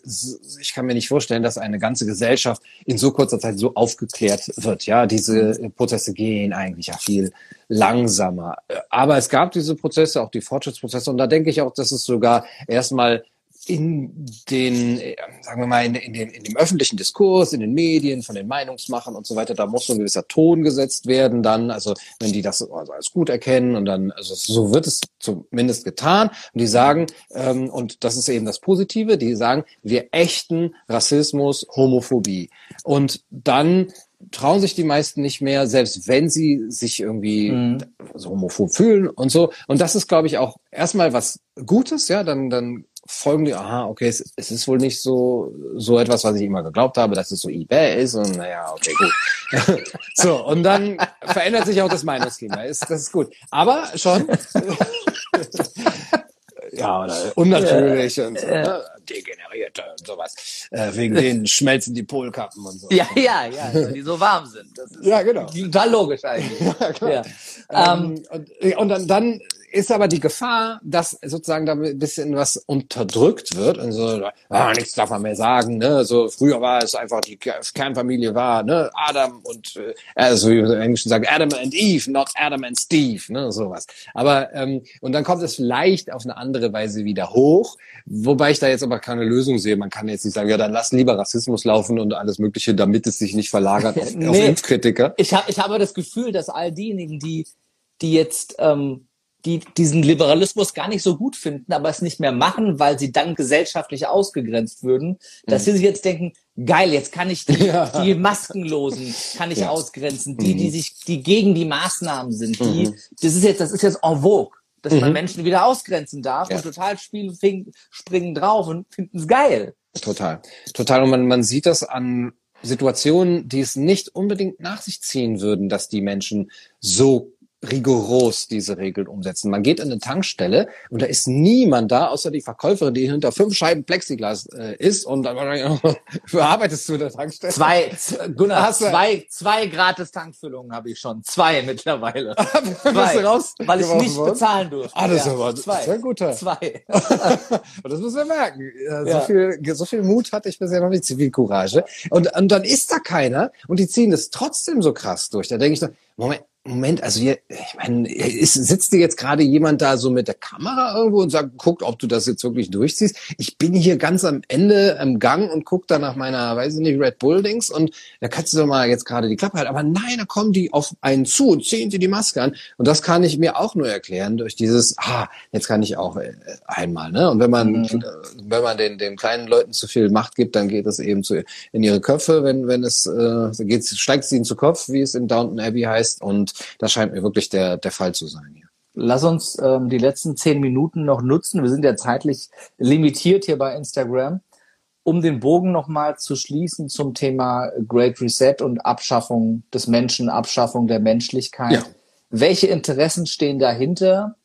ich kann mir nicht vorstellen, dass eine ganze Gesellschaft in so kurzer Zeit so aufgeklärt wird. Ja, diese Prozesse gehen eigentlich ja viel langsamer. Aber es gab diese Prozesse, auch die Fortschrittsprozesse. Und da denke ich auch, dass es sogar erstmal in den, äh, sagen wir mal, in, in, dem, in dem öffentlichen Diskurs, in den Medien, von den Meinungsmachern und so weiter, da muss so ein gewisser Ton gesetzt werden dann, also wenn die das also als gut erkennen und dann, also so wird es zumindest getan und die sagen, ähm, und das ist eben das Positive, die sagen, wir ächten Rassismus, Homophobie und dann trauen sich die meisten nicht mehr, selbst wenn sie sich irgendwie mhm. so homophob fühlen und so. Und das ist, glaube ich, auch erstmal was Gutes, ja, dann, dann folgen die, aha, okay, es, es ist wohl nicht so, so etwas, was ich immer geglaubt habe, dass es so eBay ist und naja, okay, gut. so, und dann verändert sich auch das Meinungsklima, ist, das ist gut. Aber schon, ja, oder unnatürlich und so, ne? Degenerierte und sowas. Äh, wegen denen schmelzen die Polkappen und so. Ja, ja, ja, weil die so warm sind. Das ist ja, genau. Total logisch eigentlich. ja, klar. Ja. Ähm, und, und dann, dann ist aber die Gefahr, dass sozusagen da ein bisschen was unterdrückt wird und so, ah, nichts darf man mehr sagen, ne? So früher war es einfach die Kernfamilie war, ne? Adam und äh, also wie wir im Englischen sagen, Adam and Eve, not Adam and Steve, ne? Sowas. Aber ähm, und dann kommt es vielleicht auf eine andere Weise wieder hoch, wobei ich da jetzt aber keine Lösung sehe. Man kann jetzt nicht sagen, ja, dann lass lieber Rassismus laufen und alles Mögliche, damit es sich nicht verlagert auf, nee, auf Impfkritiker. Ich habe ich habe das Gefühl, dass all diejenigen, die die jetzt ähm, die diesen Liberalismus gar nicht so gut finden, aber es nicht mehr machen, weil sie dann gesellschaftlich ausgegrenzt würden, dass mhm. sie sich jetzt denken, geil, jetzt kann ich die, ja. die Maskenlosen kann ich ja. ausgrenzen, die, die mhm. sich, die gegen die Maßnahmen sind, die, mhm. das ist jetzt, das ist jetzt en vogue, dass mhm. man Menschen wieder ausgrenzen darf ja. und total spielen, springen drauf und finden es geil. Total. Total. Und man, man sieht das an Situationen, die es nicht unbedingt nach sich ziehen würden, dass die Menschen so rigoros diese Regeln umsetzen. Man geht in eine Tankstelle und da ist niemand da, außer die Verkäuferin, die hinter fünf Scheiben Plexiglas äh, ist und dann bearbeitest du in der Tankstelle. Zwei, Gunnar, Hast zwei, zwei gratis Tankfüllungen habe ich schon. Zwei mittlerweile. zwei, raus weil ich nicht worden? bezahlen durfte. Ah, das ja, ist aber zwei. sehr guter. Zwei. und das muss man merken. So, ja. viel, so viel Mut hatte ich bisher noch nicht, Zivilcourage. Und, und dann ist da keiner und die ziehen das trotzdem so krass durch. Da denke ich so, Moment, Moment, also hier, ich meine, ist, sitzt dir jetzt gerade jemand da so mit der Kamera irgendwo und sagt, guckt, ob du das jetzt wirklich durchziehst? Ich bin hier ganz am Ende im Gang und guck da nach meiner, weiß ich nicht, Red Bull-Dings und da kannst du doch mal jetzt gerade die Klappe halten. Aber nein, da kommen die auf einen zu und ziehen sie die Maske an. Und das kann ich mir auch nur erklären durch dieses, ah, jetzt kann ich auch äh, einmal, ne? Und wenn man, mhm. Äh, wenn man den, den kleinen Leuten zu viel Macht gibt, dann geht es eben zu, in ihre Köpfe, wenn, wenn es, äh, geht, steigt sie ihnen zu Kopf, wie es in Downton Abbey heißt und das scheint mir wirklich der, der Fall zu sein hier. Lass uns ähm, die letzten zehn Minuten noch nutzen. Wir sind ja zeitlich limitiert hier bei Instagram, um den Bogen nochmal zu schließen zum Thema Great Reset und Abschaffung des Menschen, Abschaffung der Menschlichkeit. Ja. Welche Interessen stehen dahinter,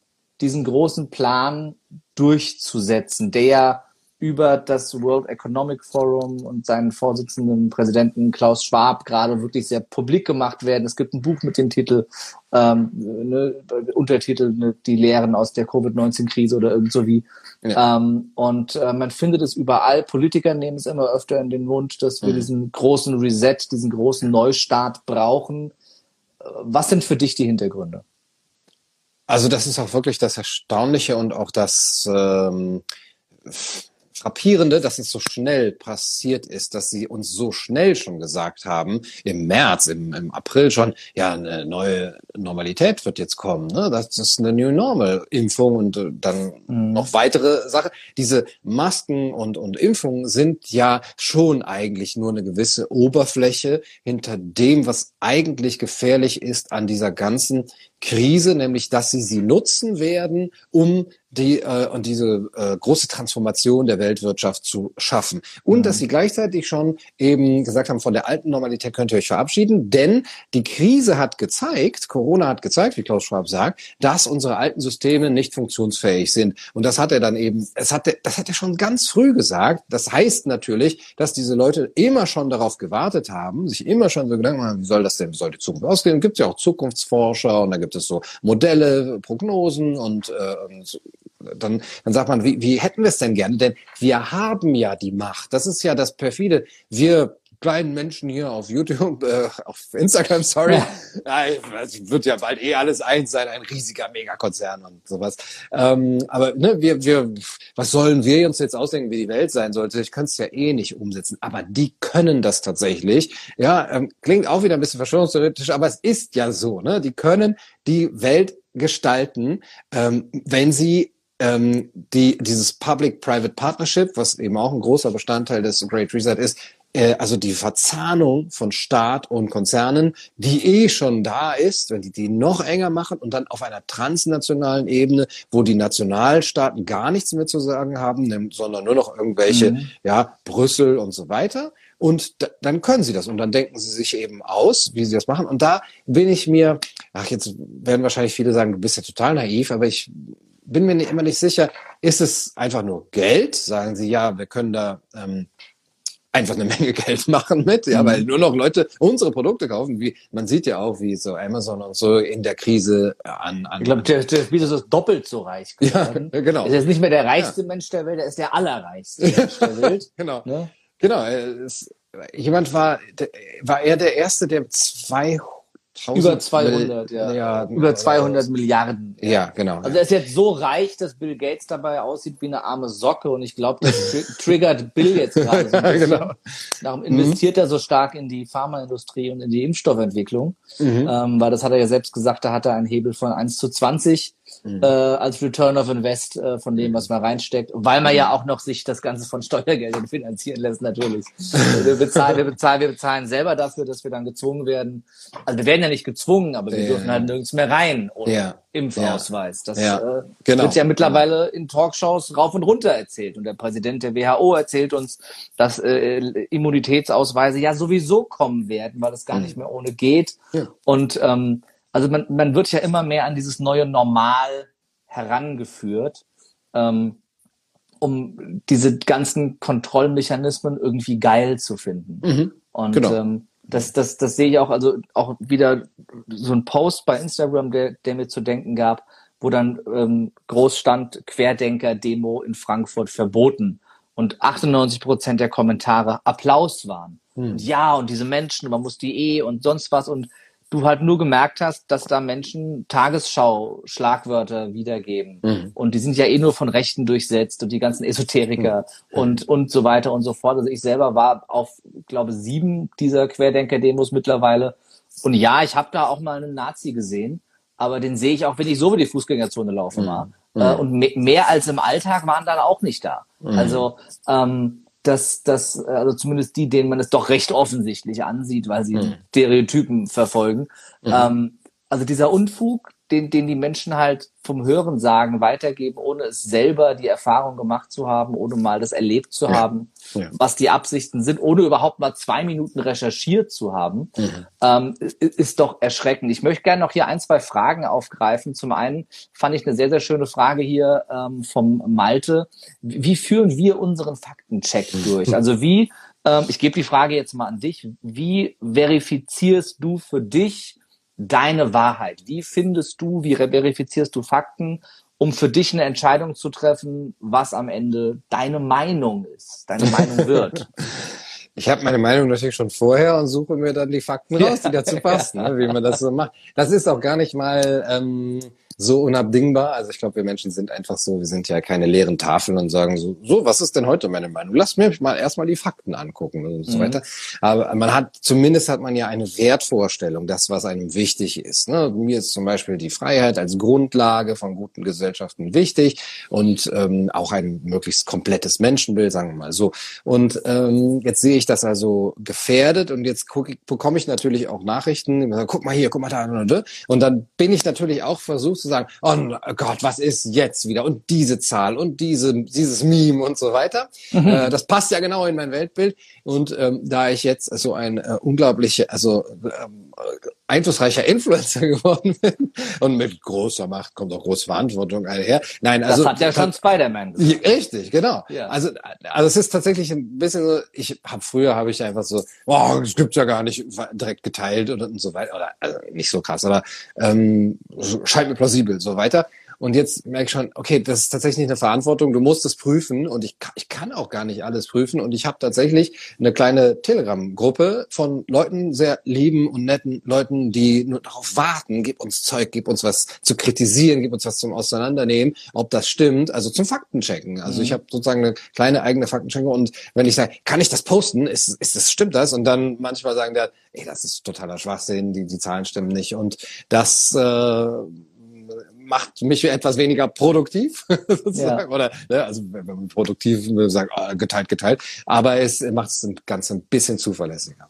diesen großen Plan durchzusetzen, der über das World Economic Forum und seinen Vorsitzenden Präsidenten Klaus Schwab gerade wirklich sehr publik gemacht werden. Es gibt ein Buch mit dem Titel, ähm, ne, Untertitel, ne, die Lehren aus der Covid-19-Krise oder irgend so wie. Ja. Ähm, und äh, man findet es überall. Politiker nehmen es immer öfter in den Mund, dass wir mhm. diesen großen Reset, diesen großen Neustart brauchen. was sind für dich die Hintergründe? Also das ist auch wirklich das Erstaunliche und auch das ähm, Frappierende, dass es so schnell passiert ist, dass sie uns so schnell schon gesagt haben, im März, im, im April schon, ja, eine neue Normalität wird jetzt kommen. Ne? Das ist eine New Normal Impfung und äh, dann mhm. noch weitere Sachen. Diese Masken und, und Impfungen sind ja schon eigentlich nur eine gewisse Oberfläche hinter dem, was eigentlich gefährlich ist an dieser ganzen Krise, nämlich dass sie sie nutzen werden, um die äh, und diese äh, große Transformation der Weltwirtschaft zu schaffen und mhm. dass sie gleichzeitig schon eben gesagt haben, von der alten Normalität könnt ihr euch verabschieden, denn die Krise hat gezeigt, Corona hat gezeigt, wie Klaus Schwab sagt, dass unsere alten Systeme nicht funktionsfähig sind und das hat er dann eben, es hat er, das hat er schon ganz früh gesagt. Das heißt natürlich, dass diese Leute immer schon darauf gewartet haben, sich immer schon so Gedanken machen, wie soll das denn, wie soll die Zukunft aussehen? Gibt ja auch Zukunftsforscher und da gibt es so Modelle, Prognosen und, äh, und dann, dann sagt man, wie, wie hätten wir es denn gerne? Denn wir haben ja die Macht. Das ist ja das perfide. Wir kleinen Menschen hier auf YouTube, äh, auf Instagram, sorry. Ja. Es wird ja bald eh alles eins sein, ein riesiger Megakonzern und sowas. Ähm, aber ne, wir, wir, was sollen wir uns jetzt ausdenken, wie die Welt sein sollte? Ich könnte es ja eh nicht umsetzen. Aber die können das tatsächlich. Ja, ähm, klingt auch wieder ein bisschen verschwörungstheoretisch, aber es ist ja so. Ne? Die können die Welt gestalten, ähm, wenn sie ähm, die, dieses Public-Private Partnership, was eben auch ein großer Bestandteil des Great Reset ist, also die Verzahnung von Staat und Konzernen, die eh schon da ist, wenn die die noch enger machen und dann auf einer transnationalen Ebene, wo die Nationalstaaten gar nichts mehr zu sagen haben, sondern nur noch irgendwelche, mhm. ja, Brüssel und so weiter. Und dann können sie das und dann denken sie sich eben aus, wie sie das machen. Und da bin ich mir, ach, jetzt werden wahrscheinlich viele sagen, du bist ja total naiv, aber ich bin mir nicht, immer nicht sicher, ist es einfach nur Geld? Sagen Sie, ja, wir können da ähm, einfach eine Menge Geld machen mit, ja, mhm. weil nur noch Leute unsere Produkte kaufen. Wie man sieht ja auch, wie so Amazon und so in der Krise an. an ich glaube, der, der Bezos ist doppelt so reich geworden. Ja, genau. Er ist jetzt nicht mehr der reichste ja. Mensch der Welt, er ist der allerreichste Mensch der Welt. genau. Ne? Genau. Es, jemand war, war er der erste, der 200 über 200, ja. Milliarden über 200 Milliarden. Ja, genau. Also er ist jetzt so reich, dass Bill Gates dabei aussieht wie eine arme Socke und ich glaube, das tri triggert Bill jetzt gerade so ein bisschen. genau. Darum investiert mhm. er so stark in die Pharmaindustrie und in die Impfstoffentwicklung, mhm. ähm, weil das hat er ja selbst gesagt, da hat er einen Hebel von 1 zu 20 mhm. äh, als Return of Invest äh, von dem, was man reinsteckt, weil man ja mhm. auch noch sich das Ganze von Steuergeldern finanzieren lässt, natürlich. wir, bezahlen, wir, bezahlen, wir bezahlen selber dafür, dass wir dann gezwungen werden. Also wir werden ja nicht gezwungen, aber wir ja. dürfen halt nirgends mehr rein ohne ja. Impfausweis. Das ja. Äh, genau. wird ja mittlerweile in Talkshows rauf und runter erzählt. Und der Präsident der WHO erzählt uns, dass äh, Immunitätsausweise ja sowieso kommen werden, weil es gar mhm. nicht mehr ohne geht. Ja. Und ähm, also man, man wird ja immer mehr an dieses neue Normal herangeführt, ähm, um diese ganzen Kontrollmechanismen irgendwie geil zu finden. Mhm, Und genau. ähm, das, das, das sehe ich auch, also auch wieder so ein Post bei Instagram, der, der mir zu denken gab, wo dann ähm, groß stand, Querdenker-Demo in Frankfurt verboten. Und 98 Prozent der Kommentare Applaus waren. Hm. Und ja, und diese Menschen, man muss die eh und sonst was. Und du halt nur gemerkt hast, dass da Menschen Tagesschau-Schlagwörter wiedergeben. Mhm. Und die sind ja eh nur von Rechten durchsetzt und die ganzen Esoteriker mhm. und, und so weiter und so fort. Also ich selber war auf, glaube sieben dieser Querdenker-Demos mittlerweile. Und ja, ich habe da auch mal einen Nazi gesehen, aber den sehe ich auch, wenn ich so über die Fußgängerzone laufe mhm. mal. Mhm. Äh, und mehr als im Alltag waren dann auch nicht da. Mhm. Also ähm, dass, dass also zumindest die, denen man es doch recht offensichtlich ansieht, weil sie mhm. Stereotypen verfolgen. Mhm. Ähm, also dieser Unfug, den, den die Menschen halt vom Hören sagen weitergeben, ohne es selber die Erfahrung gemacht zu haben, ohne mal das erlebt zu ja. haben, ja. was die Absichten sind, ohne überhaupt mal zwei Minuten recherchiert zu haben, mhm. ähm, ist doch erschreckend. Ich möchte gerne noch hier ein, zwei Fragen aufgreifen. Zum einen fand ich eine sehr, sehr schöne Frage hier ähm, vom Malte. Wie führen wir unseren Faktencheck durch? Also wie, ähm, ich gebe die Frage jetzt mal an dich, wie verifizierst du für dich, deine Wahrheit? Wie findest du, wie verifizierst du Fakten, um für dich eine Entscheidung zu treffen, was am Ende deine Meinung ist, deine Meinung wird? Ich habe meine Meinung natürlich schon vorher und suche mir dann die Fakten raus, die dazu passen, ne, wie man das so macht. Das ist auch gar nicht mal ähm, so unabdingbar. Also ich glaube, wir Menschen sind einfach so, wir sind ja keine leeren Tafeln und sagen so, so, was ist denn heute meine Meinung? Lass mir mal erstmal die Fakten angucken und so mhm. weiter. Aber man hat, zumindest hat man ja eine Wertvorstellung, das, was einem wichtig ist. Ne? Mir ist zum Beispiel die Freiheit als Grundlage von guten Gesellschaften wichtig und ähm, auch ein möglichst komplettes Menschenbild, sagen wir mal so. Und ähm, jetzt sehe ich das also gefährdet und jetzt guck, bekomme ich natürlich auch Nachrichten, guck mal hier, guck mal da, und dann bin ich natürlich auch versucht sagen, oh Gott, was ist jetzt wieder? Und diese Zahl und diese, dieses Meme und so weiter. Mhm. Äh, das passt ja genau in mein Weltbild. Und ähm, da ich jetzt so ein äh, unglaublich, also ähm, einflussreicher Influencer geworden bin und mit großer Macht kommt auch große Verantwortung einher. Nein, also das hat ja schon Spider-Man. Richtig, genau. Ja. Also, also es ist tatsächlich ein bisschen so. Ich habe früher habe ich einfach so, oh, das gibt's ja gar nicht direkt geteilt und, und so weiter oder also nicht so krass, aber ähm, scheint mir plausibel so weiter. Und jetzt merke ich schon, okay, das ist tatsächlich eine Verantwortung. Du musst es prüfen und ich, ich kann auch gar nicht alles prüfen. Und ich habe tatsächlich eine kleine Telegram-Gruppe von Leuten, sehr lieben und netten Leuten, die nur darauf warten, gib uns Zeug, gib uns was zu kritisieren, gib uns was zum Auseinandernehmen, ob das stimmt, also zum Faktenchecken. Also mhm. ich habe sozusagen eine kleine eigene Faktenchecker und wenn ich sage, kann ich das posten, ist, ist das, stimmt das? Und dann manchmal sagen der, ey, das ist totaler Schwachsinn, die, die Zahlen stimmen nicht. Und das äh, macht mich etwas weniger produktiv, sozusagen. Ja. Oder ne, also wenn man produktiv sagt, oh, geteilt, geteilt. Aber es macht es ganz ein bisschen zuverlässiger.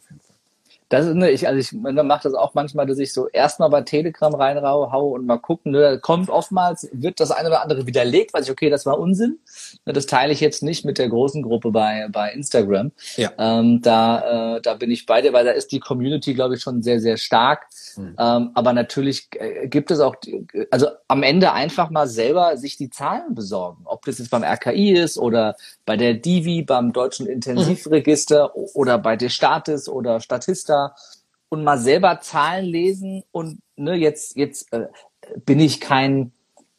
Das ist, ne, ich, also ich mache das auch manchmal, dass ich so erstmal bei Telegram reinhau und mal gucken, ne, kommt oftmals, wird das eine oder andere widerlegt, weil ich, okay, das war Unsinn. Ne, das teile ich jetzt nicht mit der großen Gruppe bei, bei Instagram. Ja. Ähm, da, äh, da bin ich bei dir, weil da ist die Community, glaube ich, schon sehr, sehr stark. Mhm. Ähm, aber natürlich äh, gibt es auch, also am Ende einfach mal selber sich die Zahlen besorgen. Ob das jetzt beim RKI ist oder bei der Divi, beim Deutschen Intensivregister mhm. oder bei Destatis oder Statista und mal selber Zahlen lesen und ne, jetzt, jetzt äh, bin ich kein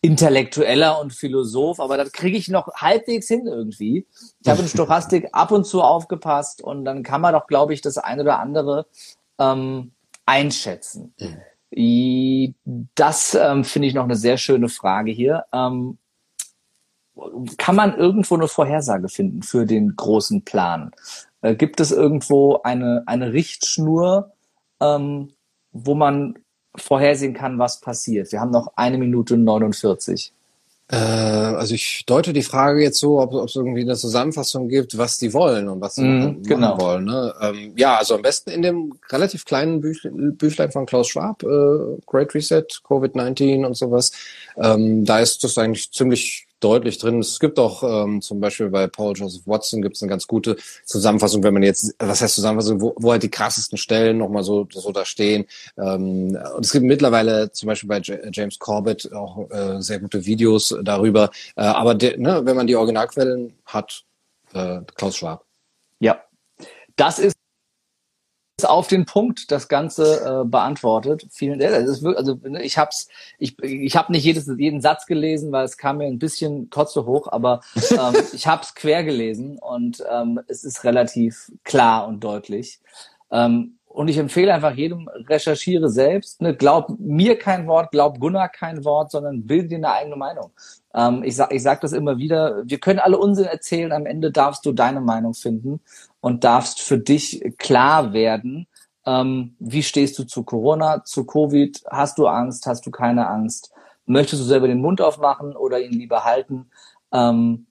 Intellektueller und Philosoph, aber das kriege ich noch halbwegs hin irgendwie. Ich habe in Stochastik ab und zu aufgepasst und dann kann man doch, glaube ich, das eine oder andere ähm, einschätzen. Mhm. Das ähm, finde ich noch eine sehr schöne Frage hier. Ähm, kann man irgendwo eine Vorhersage finden für den großen Plan? Äh, gibt es irgendwo eine, eine Richtschnur, ähm, wo man vorhersehen kann, was passiert? Wir haben noch eine Minute 49. Äh, also ich deute die Frage jetzt so, ob, ob es irgendwie eine Zusammenfassung gibt, was die wollen und was sie mm, machen genau. wollen. Ne? Ähm, ja, also am besten in dem relativ kleinen Büch, Büchlein von Klaus Schwab, äh, Great Reset, Covid-19 und sowas. Ähm, da ist das eigentlich ziemlich deutlich drin. Es gibt auch ähm, zum Beispiel bei Paul Joseph Watson gibt es eine ganz gute Zusammenfassung, wenn man jetzt, was heißt Zusammenfassung, wo, wo halt die krassesten Stellen nochmal so, so da stehen. Ähm, und es gibt mittlerweile zum Beispiel bei J James Corbett auch äh, sehr gute Videos darüber. Äh, aber de, ne, wenn man die Originalquellen hat, äh, Klaus Schwab. Ja, das ist auf den Punkt das Ganze äh, beantwortet. Vielen Dank. Also, also ne, ich hab's, ich, ich habe nicht jedes, jeden Satz gelesen, weil es kam mir ein bisschen kotze hoch, aber ähm, ich habe es quer gelesen und ähm, es ist relativ klar und deutlich. Ähm, und ich empfehle einfach jedem, recherchiere selbst. Ne? Glaub mir kein Wort, glaub Gunnar kein Wort, sondern bilde dir eine eigene Meinung. Ähm, ich sag, ich sag das immer wieder. Wir können alle Unsinn erzählen. Am Ende darfst du deine Meinung finden und darfst für dich klar werden, ähm, wie stehst du zu Corona, zu Covid? Hast du Angst? Hast du keine Angst? Möchtest du selber den Mund aufmachen oder ihn lieber halten? Ähm,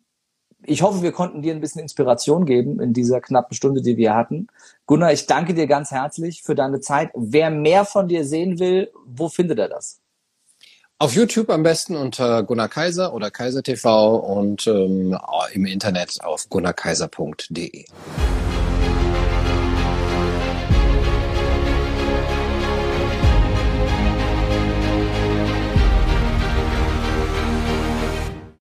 ich hoffe, wir konnten dir ein bisschen Inspiration geben in dieser knappen Stunde, die wir hatten. Gunnar, ich danke dir ganz herzlich für deine Zeit. Wer mehr von dir sehen will, wo findet er das? Auf YouTube am besten unter Gunnar Kaiser oder Kaiser TV und ähm, im Internet auf gunnarkaiser.de.